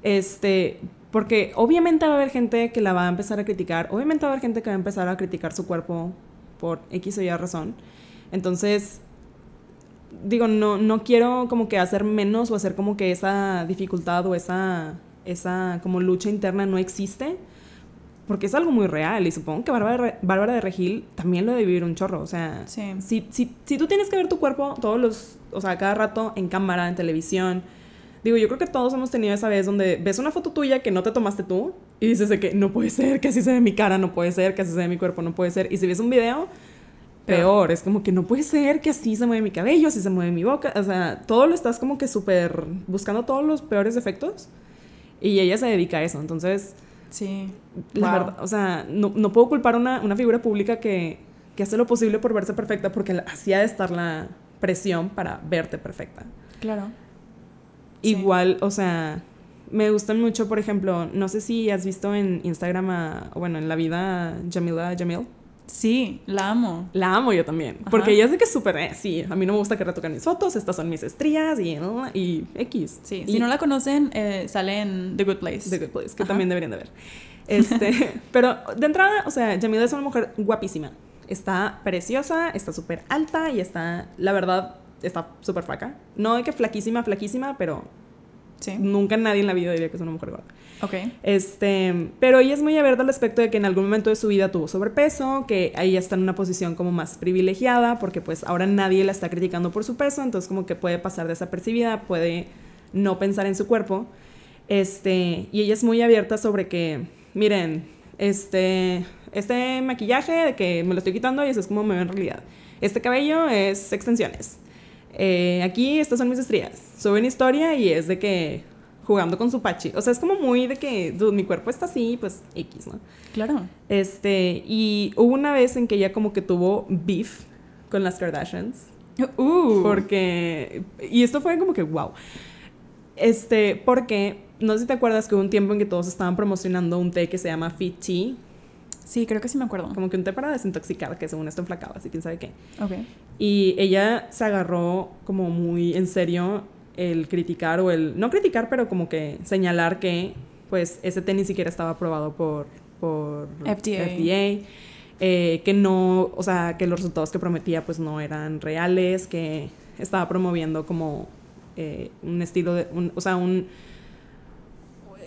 Este. Porque obviamente va a haber gente que la va a empezar a criticar. Obviamente va a haber gente que va a empezar a criticar su cuerpo por X o Y razón. Entonces, digo, no, no quiero como que hacer menos o hacer como que esa dificultad o esa, esa como lucha interna no existe, porque es algo muy real y supongo que Bárbara, Bárbara de Regil también lo debe vivir un chorro, o sea, Sí. si, si, si tú tienes que ver tu cuerpo todos los, o sea, cada rato en cámara, en televisión, Digo, yo creo que todos hemos tenido esa vez donde ves una foto tuya que no te tomaste tú y dices de que no puede ser que así se ve mi cara, no puede ser que así se ve mi cuerpo, no puede ser. Y si ves un video, peor. Es como que no puede ser que así se mueve mi cabello, así se mueve mi boca. O sea, todo lo estás como que súper buscando todos los peores efectos. Y ella se dedica a eso. Entonces, Sí. la Wow. verdad, o sea, no, no puedo culpar a una, una figura pública que, que hace lo posible por verse perfecta porque así ha de estar la presión para verte perfecta. Claro. Sí. Igual, o sea, me gustan mucho, por ejemplo, no sé si has visto en Instagram, a, bueno, en la vida Jamila Jamil. Sí, la amo. La amo yo también. Ajá. Porque ella es de que es súper, eh, sí, a mí no me gusta que retoquen mis fotos, estas son mis estrías y, y X. Sí, y si no la conocen, eh, sale en The Good Place. The Good Place, que Ajá. también deberían de ver. Este, pero de entrada, o sea, Jamila es una mujer guapísima. Está preciosa, está súper alta y está, la verdad, está súper flaca. No de que flaquísima, flaquísima, pero Sí. nunca nadie en la vida diría que es una mujer gorda. Ok. Este, pero ella es muy abierta al aspecto de que en algún momento de su vida tuvo sobrepeso, que ella está en una posición como más privilegiada, porque pues ahora nadie la está criticando por su peso, entonces como que puede pasar desapercibida, puede no pensar en su cuerpo. Este, y ella es muy abierta sobre que, miren, este, este maquillaje de que me lo estoy quitando y eso es como me veo en realidad. Este cabello es extensiones. Eh, aquí estas son mis estrías. Suben historia y es de que jugando con su pachi. O sea, es como muy de que, dude, mi cuerpo está así, pues X, ¿no? Claro. Este, y hubo una vez en que ella como que tuvo beef con las Kardashians. Uh. Porque, y esto fue como que, wow. Este, porque, no sé si te acuerdas que hubo un tiempo en que todos estaban promocionando un té que se llama Fit Tea, Sí, creo que sí me acuerdo. como que un té para desintoxicar, que según esto enflacaba, así quién sabe qué. Ok. Y ella se agarró como muy en serio el criticar o el, no criticar, pero como que señalar que pues ese té ni siquiera estaba aprobado por, por FDA. eh, que no, o sea, que los resultados que prometía pues no eran reales, que estaba promoviendo como eh, un estilo de, un- o sea, un...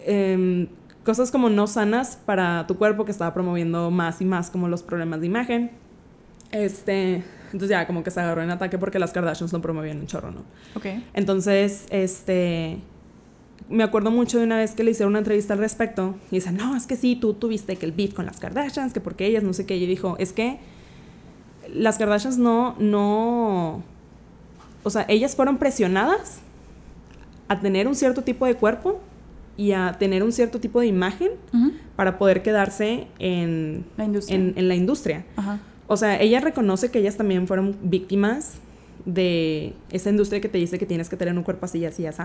em, cosas como no sanas para tu cuerpo que estaba promoviendo más y más como los problemas de imagen. Este, entonces ya como que se agarró en ataque porque las Kardashians lo promovían un chorro, ¿no? Ok. Entonces, este, me acuerdo mucho de una vez que le hicieron una entrevista al respecto y dice, no, es que sí, tú tuviste que el beef con las Kardashians, que porque ellas, no sé qué, y dijo, es que las Kardashians no, no, o sea, ellas fueron presionadas a tener un cierto tipo de cuerpo y a tener un cierto tipo de imagen Ujú. para poder quedarse en, La industria. en, en la industria. Ajá. O sea, ella reconoce que ellas también fueron víctimas de esa industria que te dice que tienes que tener un cuerpo así y así, así.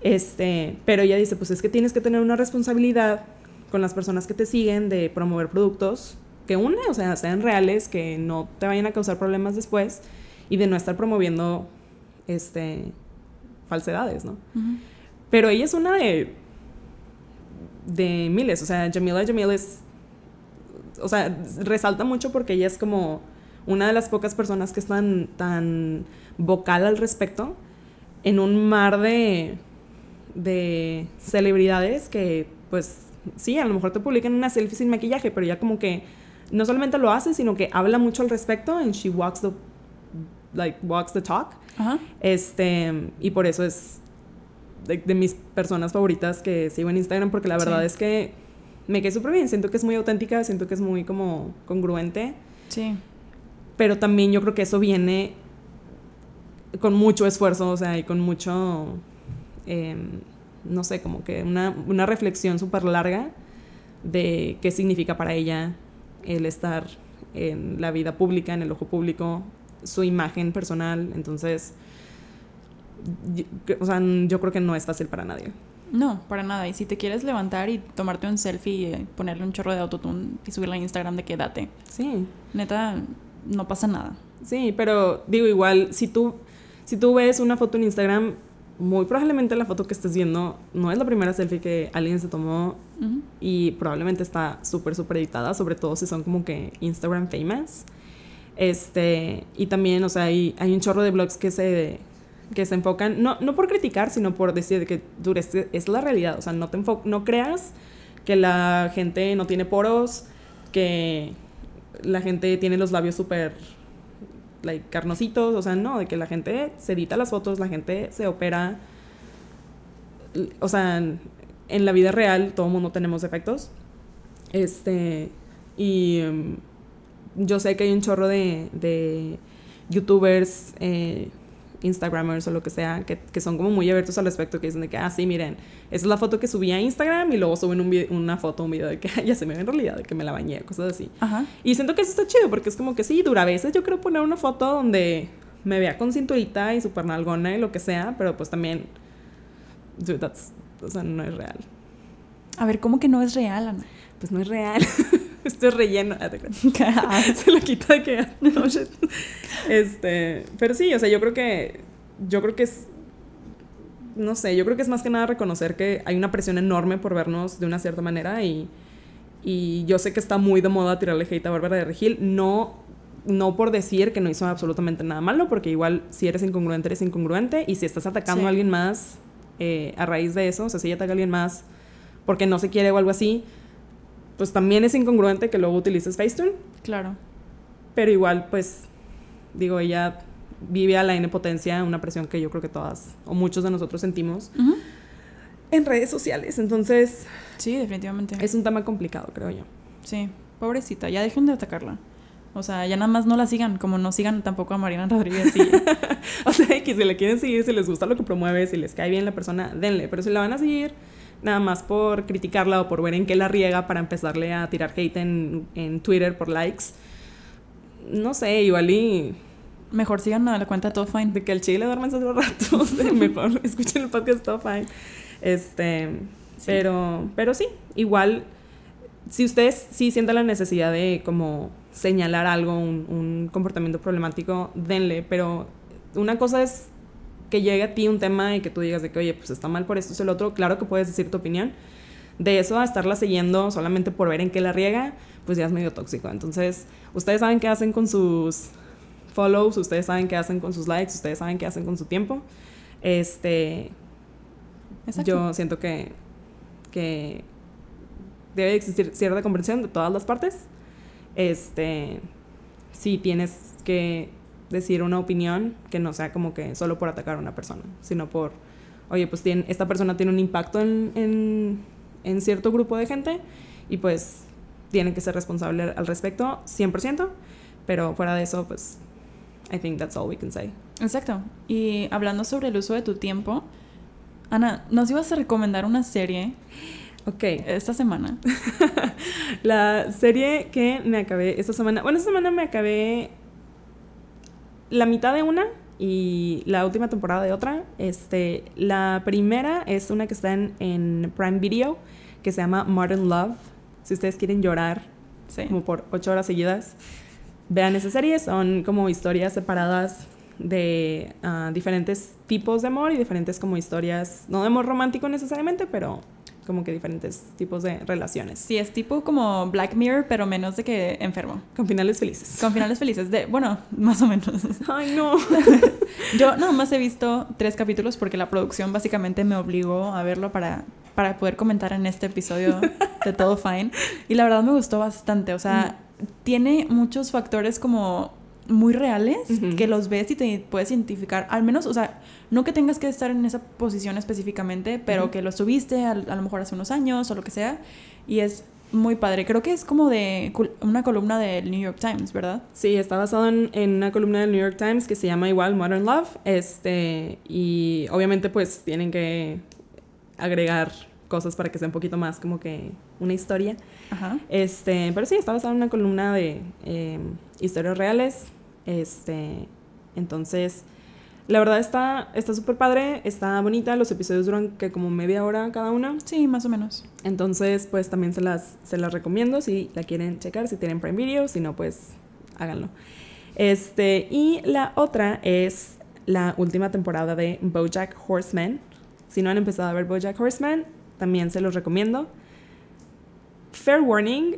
Este, pero ella dice, pues es que tienes que tener una responsabilidad con las personas que te siguen de promover productos que une, o sea, sean reales, que no te vayan a causar problemas después y de no estar promoviendo este falsedades, ¿no? Ujú. Pero ella es una de de miles, o sea, Jamila Jamil es o sea, resalta mucho porque ella es como una de las pocas personas que es tan, tan vocal al respecto en un mar de, de celebridades que, pues, sí, a lo mejor te publican una selfie sin maquillaje, pero ya como que no solamente lo hace, sino que habla mucho al respecto and she walks the, like, walks the talk. Este, y por eso es de, de mis personas favoritas que sigo en Instagram, porque la verdad Sí. es que me quedé súper bien. Siento que es muy auténtica, siento que es muy como congruente, Sí. pero también yo creo que eso viene con mucho esfuerzo, o sea, y con mucho, em, no sé, como que una, una reflexión súper larga de qué significa para ella el estar en la vida pública, en el ojo público, su imagen personal. Entonces, y- que- o sea, yo creo que no es fácil para nadie. No, para nada. Y si te quieres levantar y tomarte un selfie y ponerle un chorro de autotune y subirlo a Instagram de que date. Sí, Neta, no pasa nada. sí, pero digo igual, si tú, si tú ves una foto en Instagram, muy probablemente la foto que estés viendo no es la primera selfie que alguien se tomó Ujú. y probablemente está súper, súper editada, sobre todo si son como que Instagram famous. Este, y también, o sea, hay, hay un chorro de blogs que se, que se enfocan, no, no por criticar, sino por decir que dure, es, la realidad, o sea, no, te no creas que la gente no tiene poros, que la gente tiene los labios súper like, carnositos, o sea, no, de que la gente se edita las fotos, la gente se opera. O sea, en la vida real todo mundo tenemos defectos. Este, y em, yo sé que hay un chorro de, de youtubers, eh, instagramers o lo que sea, que, que, son como muy abiertos al respecto, que dicen de que, ah, sí, miren, esa es la foto que subí a Instagram y luego suben un una foto, un video de que ya se me ve en realidad, de que me la bañé, cosas así. Ajá. Y siento que eso está chido, porque es como que sí, dura a veces yo creo poner una foto donde me vea con cinturita y super nalgona y lo que sea, pero pues también, dude, that's, o sea, no es real. A ver, ¿cómo que no es real, Ana? Pues no es real. Esto es relleno. Ah, Se lo quita de que. No. Este. Pero sí, o sea, yo creo que. Yo creo que es. No sé, yo creo que es más que nada reconocer que hay una presión enorme por vernos de una cierta manera y. Y yo sé que está muy de moda tirarle hate a Bárbara de Regil. No, no por decir que no hizo absolutamente nada malo, porque igual si eres incongruente, eres incongruente. Y si estás atacando sí. a alguien más eh, a raíz de eso, o sea, si ella ataca a alguien más porque no se quiere o algo así, pues también es incongruente que luego utilices Facetune. Claro. Pero igual, pues, digo, ella vive a la potencia una presión que yo creo que todas o muchos de nosotros sentimos uh -huh. en redes sociales. Entonces, sí, definitivamente. Es un tema complicado, creo yo. Sí, pobrecita, ya dejen de atacarla. O sea, ya nada más no la sigan, como no sigan tampoco a Mariana Rodríguez. Y... o sea, que si le quieren seguir, si les gusta lo que promueve, si les cae bien la persona, denle. Pero si la van a seguir, nada más por criticarla o por ver en qué la riega para empezarle a tirar hate en, en Twitter por likes. No sé, igual y... Mejor sigan a la cuenta Todo Fine. De que el chile duerme esos ratos. mejor escuchen el podcast Todo Fine. Este, sí. Pero, pero sí, igual, si ustedes sí sienten la necesidad de como señalar algo, un, un comportamiento problemático, denle. Pero una cosa es que llegue a ti un tema y que tú digas de que, oye, pues está mal por esto, es el otro, claro que puedes decir tu opinión. De eso a estarla siguiendo solamente por ver en qué la riega, pues ya es medio tóxico. Entonces, ustedes saben qué hacen con sus follows, ustedes saben qué hacen con sus likes, ustedes saben qué hacen con su tiempo. Este, Exacto. yo siento que, que debe existir cierta comprensión de todas las partes. Este, si tienes que decir una opinión que no sea como que solo por atacar a una persona, sino por, oye, pues tiene, esta persona tiene un impacto en, en, en cierto grupo de gente y pues tiene que ser responsable al respecto 100%, pero fuera de eso, pues, I think that's all we can say. Exacto. Y hablando sobre el uso de tu tiempo, Ana, nos ibas a recomendar una serie. Ok. Esta semana. la serie que me acabé esta semana. Bueno, esta semana me acabé la mitad de una y la última temporada de otra. Este, la primera es una que está en, en Prime Video, que se llama Modern Love. Si ustedes quieren llorar sí. como por ocho horas seguidas, vean esa serie. Son como historias separadas de uh, diferentes tipos de amor y diferentes como historias, no de amor romántico necesariamente, pero como que diferentes tipos de relaciones. Sí, es tipo como Black Mirror, pero menos de que enfermo. Con finales felices. Con finales felices. De, bueno, más o menos. Ay, no. Yo nada más he visto tres capítulos porque la producción básicamente me obligó a verlo para, para poder comentar en este episodio de Todo Fine. Y la verdad me gustó bastante. O sea, mm. tiene muchos factores como muy reales uh -huh. que los ves y te puedes identificar, al menos, o sea, no que tengas que estar en esa posición específicamente, pero uh -huh. que lo subiste a, a, lo mejor hace unos años o lo que sea, y es muy padre. Creo que es como de una columna del New York Times, ¿verdad? Sí, está basado en, en una columna del New York Times que se llama igual Modern Love, este, y obviamente pues tienen que agregar cosas para que sea un poquito más como que una historia. Ajá. Este, pero sí, está basado en una columna de eh, historias reales. Este, entonces, la verdad está está súper padre, está bonita. Los episodios duran que como media hora cada uno. Sí, más o menos. Entonces, pues también se las, se las recomiendo si la quieren checar, si tienen Prime Video, si no, pues háganlo. Este, y la otra es la última temporada de Bojack Horseman. Si no han empezado a ver Bojack Horseman, también se los recomiendo. Fair warning,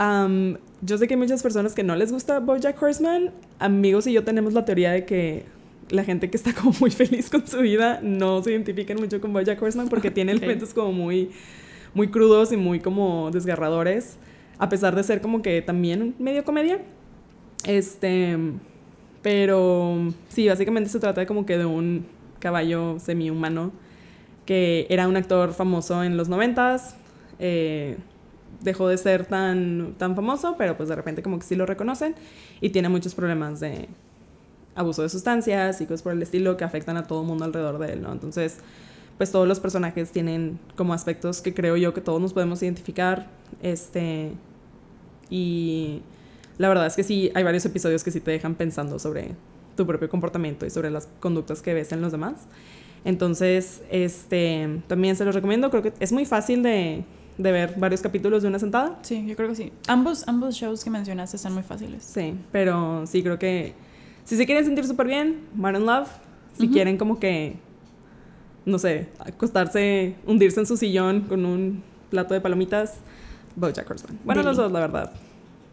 um, yo sé que hay muchas personas que no les gusta Bojack Horseman. Amigos y yo tenemos la teoría de que la gente que está como muy feliz con su vida no se identifican mucho con Bojack Horseman porque tiene okay. elementos como muy, muy crudos y muy como desgarradores, a pesar de ser como que también medio comedia. Este, pero sí, básicamente se trata como que de un caballo semi-humano que era un actor famoso en los noventas. Eh, dejó de ser tan, tan famoso, pero pues de repente como que sí lo reconocen y tiene muchos problemas de abuso de sustancias y cosas por el estilo que afectan a todo el mundo alrededor de él. Entonces, pues todos los personajes tienen como aspectos que creo yo que todos nos podemos identificar, este, y la verdad es que sí, hay varios episodios que sí te dejan pensando sobre tu propio comportamiento y sobre las conductas que ves en los demás. Entonces, este, también se los recomiendo, creo que es muy fácil de, de ver varios capítulos de una sentada. Sí, yo creo que sí. Ambos, ambos shows que mencionaste están muy fáciles. Sí, pero sí creo que si se quieren sentir súper bien, Modern Love. Si Ujú. quieren como que, no sé, acostarse, hundirse en su sillón con un plato de palomitas, Bojack Horseman. Bueno, los dos, la verdad.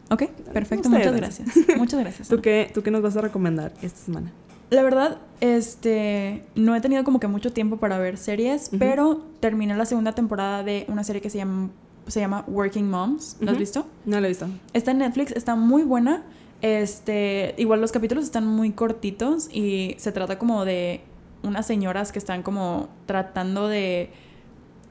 Ok, perfecto, Ustedes. muchas gracias. Muchas gracias. ¿Tú qué, ¿Tú qué nos vas a recomendar esta semana? La verdad, este, no he tenido como que mucho tiempo para ver series, pero terminé la segunda temporada de una serie que se llama, se llama Working Moms. ¿Lo has visto? No lo he visto. Está en Netflix, está muy buena. Este, igual los capítulos están muy cortitos y se trata como de unas señoras que están como tratando de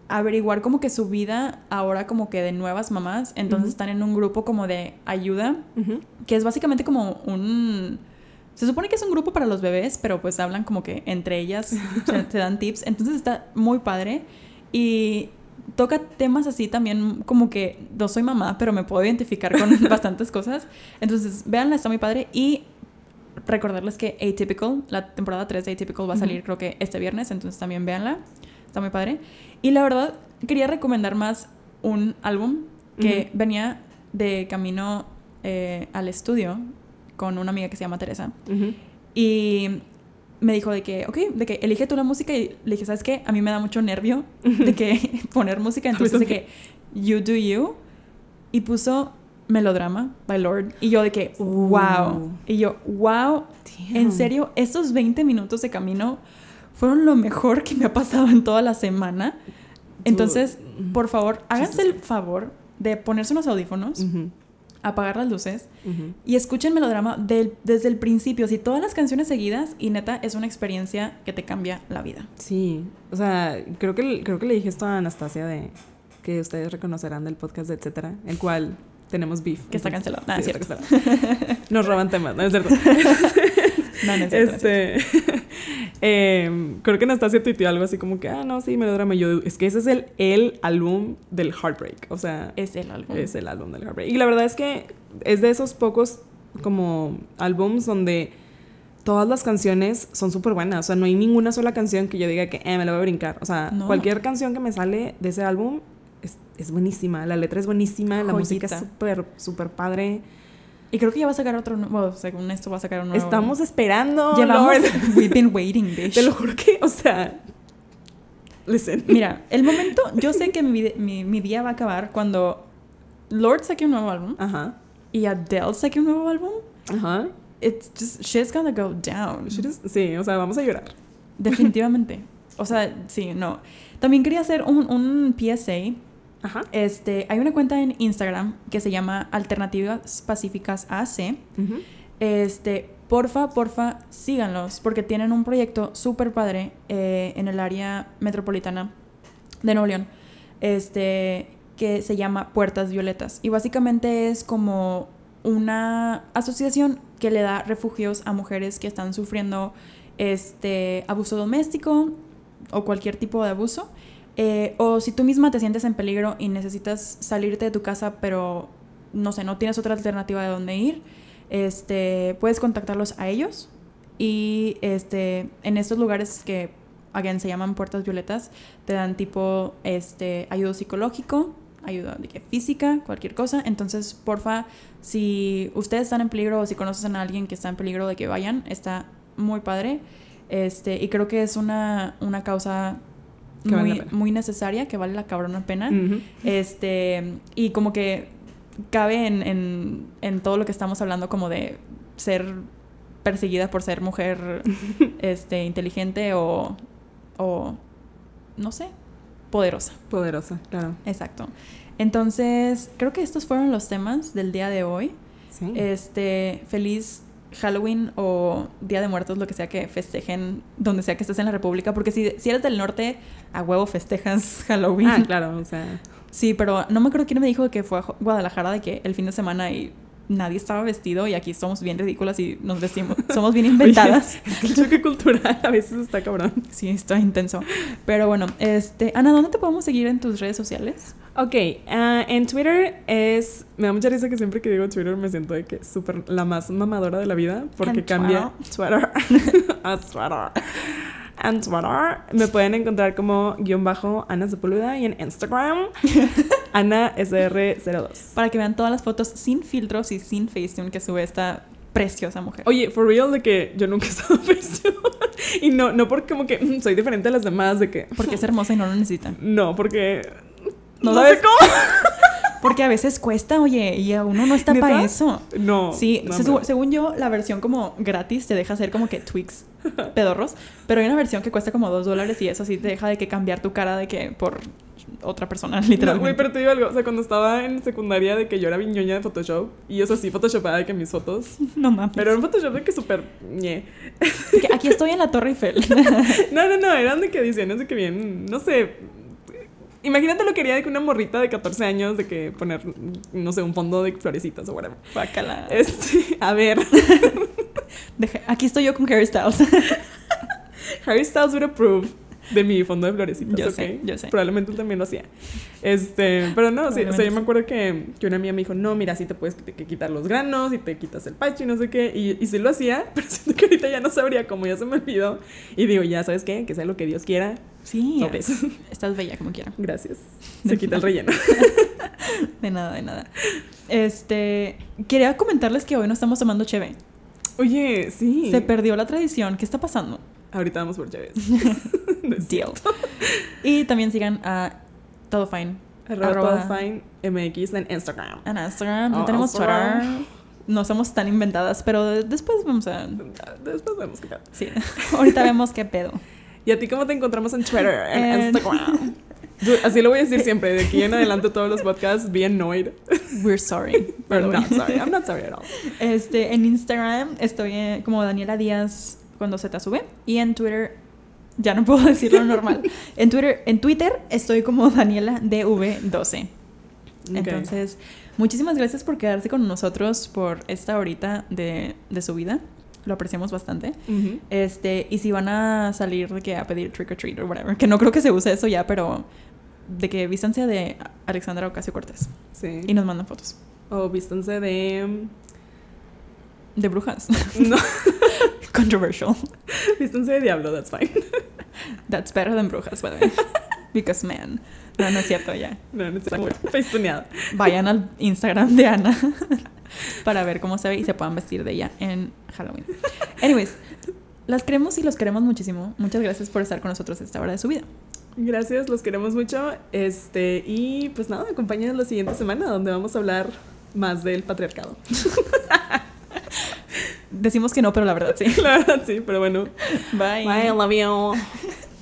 averiguar como que su vida ahora como que de nuevas mamás, entonces están en un grupo como de ayuda que es básicamente como un... Se supone que es un grupo para los bebés, pero pues hablan como que entre ellas se, se dan tips. Entonces está muy padre y toca temas así también como que no soy mamá, pero me puedo identificar con bastantes cosas. Entonces, véanla, está muy padre y recordarles que Atypical, la temporada 3 de Atypical va a salir creo que este viernes, entonces también véanla. Está muy padre. Y la verdad, quería recomendar más un álbum que venía de camino eh, al estudio con una amiga que se llama Teresa. Y me dijo de que, ok, de que elige tú la música y le dije, ¿sabes qué? A mí me da mucho nervio de que poner música, entonces de que You Do You y puso Melodrama by Lord y yo de que, wow. Uh. Y yo, wow, en serio, estos 20 minutos de camino fueron lo mejor que me ha pasado en toda la semana. Entonces, por favor, háganse el favor de ponerse unos audífonos. Apagar las luces y escuchen Melodrama del- desde el principio, así todas las canciones seguidas y neta es una experiencia que te cambia la vida. Sí, o sea, creo que, creo que le dije esto a Anastasia de que ustedes reconocerán del podcast de etcétera, el cual tenemos beef. Que está cancelado. Nada, sí, es está cierto. cancelado. Nos roban temas, no es cierto. No, no es cierto, no es cierto. Em, creo que Anastasia tuiteó algo así como que, ah, no, sí, melodrama. Y Yo, es que ese es el, el álbum del Heartbreak. O sea, Es el álbum. es el álbum del Heartbreak. Y la verdad es que es de esos pocos como álbums donde todas las canciones son súper buenas. O sea, no hay ninguna sola canción que yo diga que eh, me la voy a brincar. O sea, No. cualquier canción que me sale de ese álbum es, es buenísima. La letra es buenísima, la música es súper, súper padre. Y creo que ya va a sacar otro nuevo, bueno, según esto va a sacar un nuevo. Estamos esperando. Llevamos, Lord. we've been waiting, bitch. Te lo juro que, o sea, listen. Mira, el momento, yo sé que mi, mi, mi día va a acabar cuando Lord saque un nuevo álbum Ajá, y Adele saque un nuevo álbum. ajá. It's just, shit's gonna go down. Sí, o sea, vamos a llorar. Definitivamente. O sea, sí, no. También quería hacer un, un PSA. Ajá. Este, hay una cuenta en Instagram que se llama Alternativas Pacíficas AC. Ujú. Este, porfa, porfa, síganlos porque tienen un proyecto súper padre eh, en el área metropolitana de Nuevo León. Este, que se llama Puertas Violetas. Y básicamente es como una asociación que le da refugios a mujeres que están sufriendo este abuso doméstico o cualquier tipo de abuso. Eh, o si tú misma te sientes en peligro y necesitas salirte de tu casa, pero no sé, no tienes otra alternativa de dónde ir, este, puedes contactarlos a ellos. Y este, en estos lugares que, again, se llaman puertas violetas, te dan tipo este, ayuda psicológico, ayuda física, cualquier cosa. Entonces, porfa, si ustedes están en peligro o si conocen a alguien que está en peligro de que vayan, está muy padre. Este, y creo que es una, una causa muy, muy necesaria, que vale la cabrona pena. Este, y como que cabe en, en, en todo lo que estamos hablando, como de ser perseguida por ser mujer este, inteligente o, o, no sé, poderosa. Poderosa, claro. Exacto. Entonces, creo que estos fueron los temas del día de hoy. Sí. Este, feliz Halloween o Día de Muertos, lo que sea que festejen, donde sea que estés en la República, porque si, si eres del norte, a huevo festejas Halloween. Ah, claro, o sea. Sí, pero no me acuerdo quién me dijo que fue a Guadalajara de que el fin de semana y nadie estaba vestido y aquí somos bien ridículas y nos vestimos, somos bien inventadas. es que el choque cultural a veces está cabrón. Sí, está intenso. Pero bueno, este, Ana, ¿dónde te podemos seguir en tus redes sociales? Ok, ah, en Twitter es, me da mucha risa que siempre que digo Twitter me siento de que súper la más mamadora de la vida porque cambia Twitter a Twitter. En Twitter me pueden encontrar como guion bajo Ana Sepúlveda y en Instagram Ana SR02. Para que vean todas las fotos sin filtros y sin Facetune que sube esta preciosa mujer. Oye, for real de que yo nunca he estado Facetune. y no, no porque como que mm, soy diferente a las demás, de que... Porque es hermosa y no lo necesitan. No, porque... No, no sabes cómo. Porque a veces cuesta, oye, y a uno no está para eso. No. Sí, según yo, la versión como gratis te deja hacer como que tweaks pedorros, pero hay una versión que cuesta como dos dólares y eso sí te deja de que cambiar tu cara de que por otra persona, literalmente. No, pero te digo algo, o sea, cuando estaba en secundaria de que yo era viñoña de Photoshop, y eso sí, Photoshopaba de que mis fotos... No mames. Pero en Photoshop de que súper... Aquí estoy en la Torre Eiffel. no, no, no, eran de que diseños de que bien, no sé, Imagínate lo que haría de que una morrita de 14 años de que poner, no sé, un fondo de florecitas o whatever. Bacala. Este, a ver. aquí estoy yo con Harry Styles. Harry Styles would approve de mi fondo de florecitas. Yo sé, yo sé. Probablemente él también lo hacía. Este, pero no, sí, o sea, yo me acuerdo que, que una amiga me dijo, no, mira, sí te puedes que, quitar los granos y te quitas el pacho y no sé qué. Y, y sí lo hacía, pero siento que ahorita ya no sabría cómo, ya se me olvidó. Y digo, ya, ¿sabes qué? Que sea lo que Dios quiera. Sí, estás bella como quiera. Gracias. Se quita el relleno. de nada, de nada. Este, quería comentarles que hoy no estamos tomando cheve. Oye, sí. Se perdió la tradición. ¿Qué está pasando? Ahorita vamos por Chaves. Deal. Y también sigan a Todo Fine. Arroba, Todo Fine MX en Instagram. En Instagram. No oh, tenemos Twitter. No somos tan inventadas, pero después vamos a. Después vemos qué pedo. Sí. Ahorita vemos qué pedo. ¿Y a ti cómo te encontramos en Twitter? En, Instagram. Así lo voy a decir siempre. De aquí en adelante todos los podcasts, be annoyed. We're sorry. Pero not sorry. I'm not sorry at all. Este, en Instagram estoy eh, como Daniela Díaz cuando te sube. Y en Twitter, ya no puedo decirlo normal. En Twitter, en Twitter estoy como Daniela DV12. Entonces, muchísimas gracias por quedarse con nosotros por esta horita de, de su vida. Lo apreciamos bastante. Este, y si van a salir de que a pedir trick or treat o whatever, que no creo que se use eso ya, pero de que vístanse de Alexandra Ocasio Cortés. Sí. Y nos mandan fotos. O vístanse de de brujas. No. Controversial. Vístanse de diablo, that's fine. That's better than brujas, by the way. Because man. No, no es cierto ya. No, no es cierto. Vayan al Instagram de Ana para ver cómo se ve y se puedan vestir de ella en Halloween. Anyways, las queremos y los queremos muchísimo. Muchas gracias por estar con nosotros a esta hora de su vida. Gracias, los queremos mucho. Este, y pues nada, acompáñenos la siguiente semana donde vamos a hablar más del patriarcado. Decimos que no, pero la verdad sí. La verdad sí, pero bueno. Bye. Bye, I love you.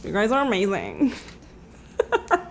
You guys are amazing.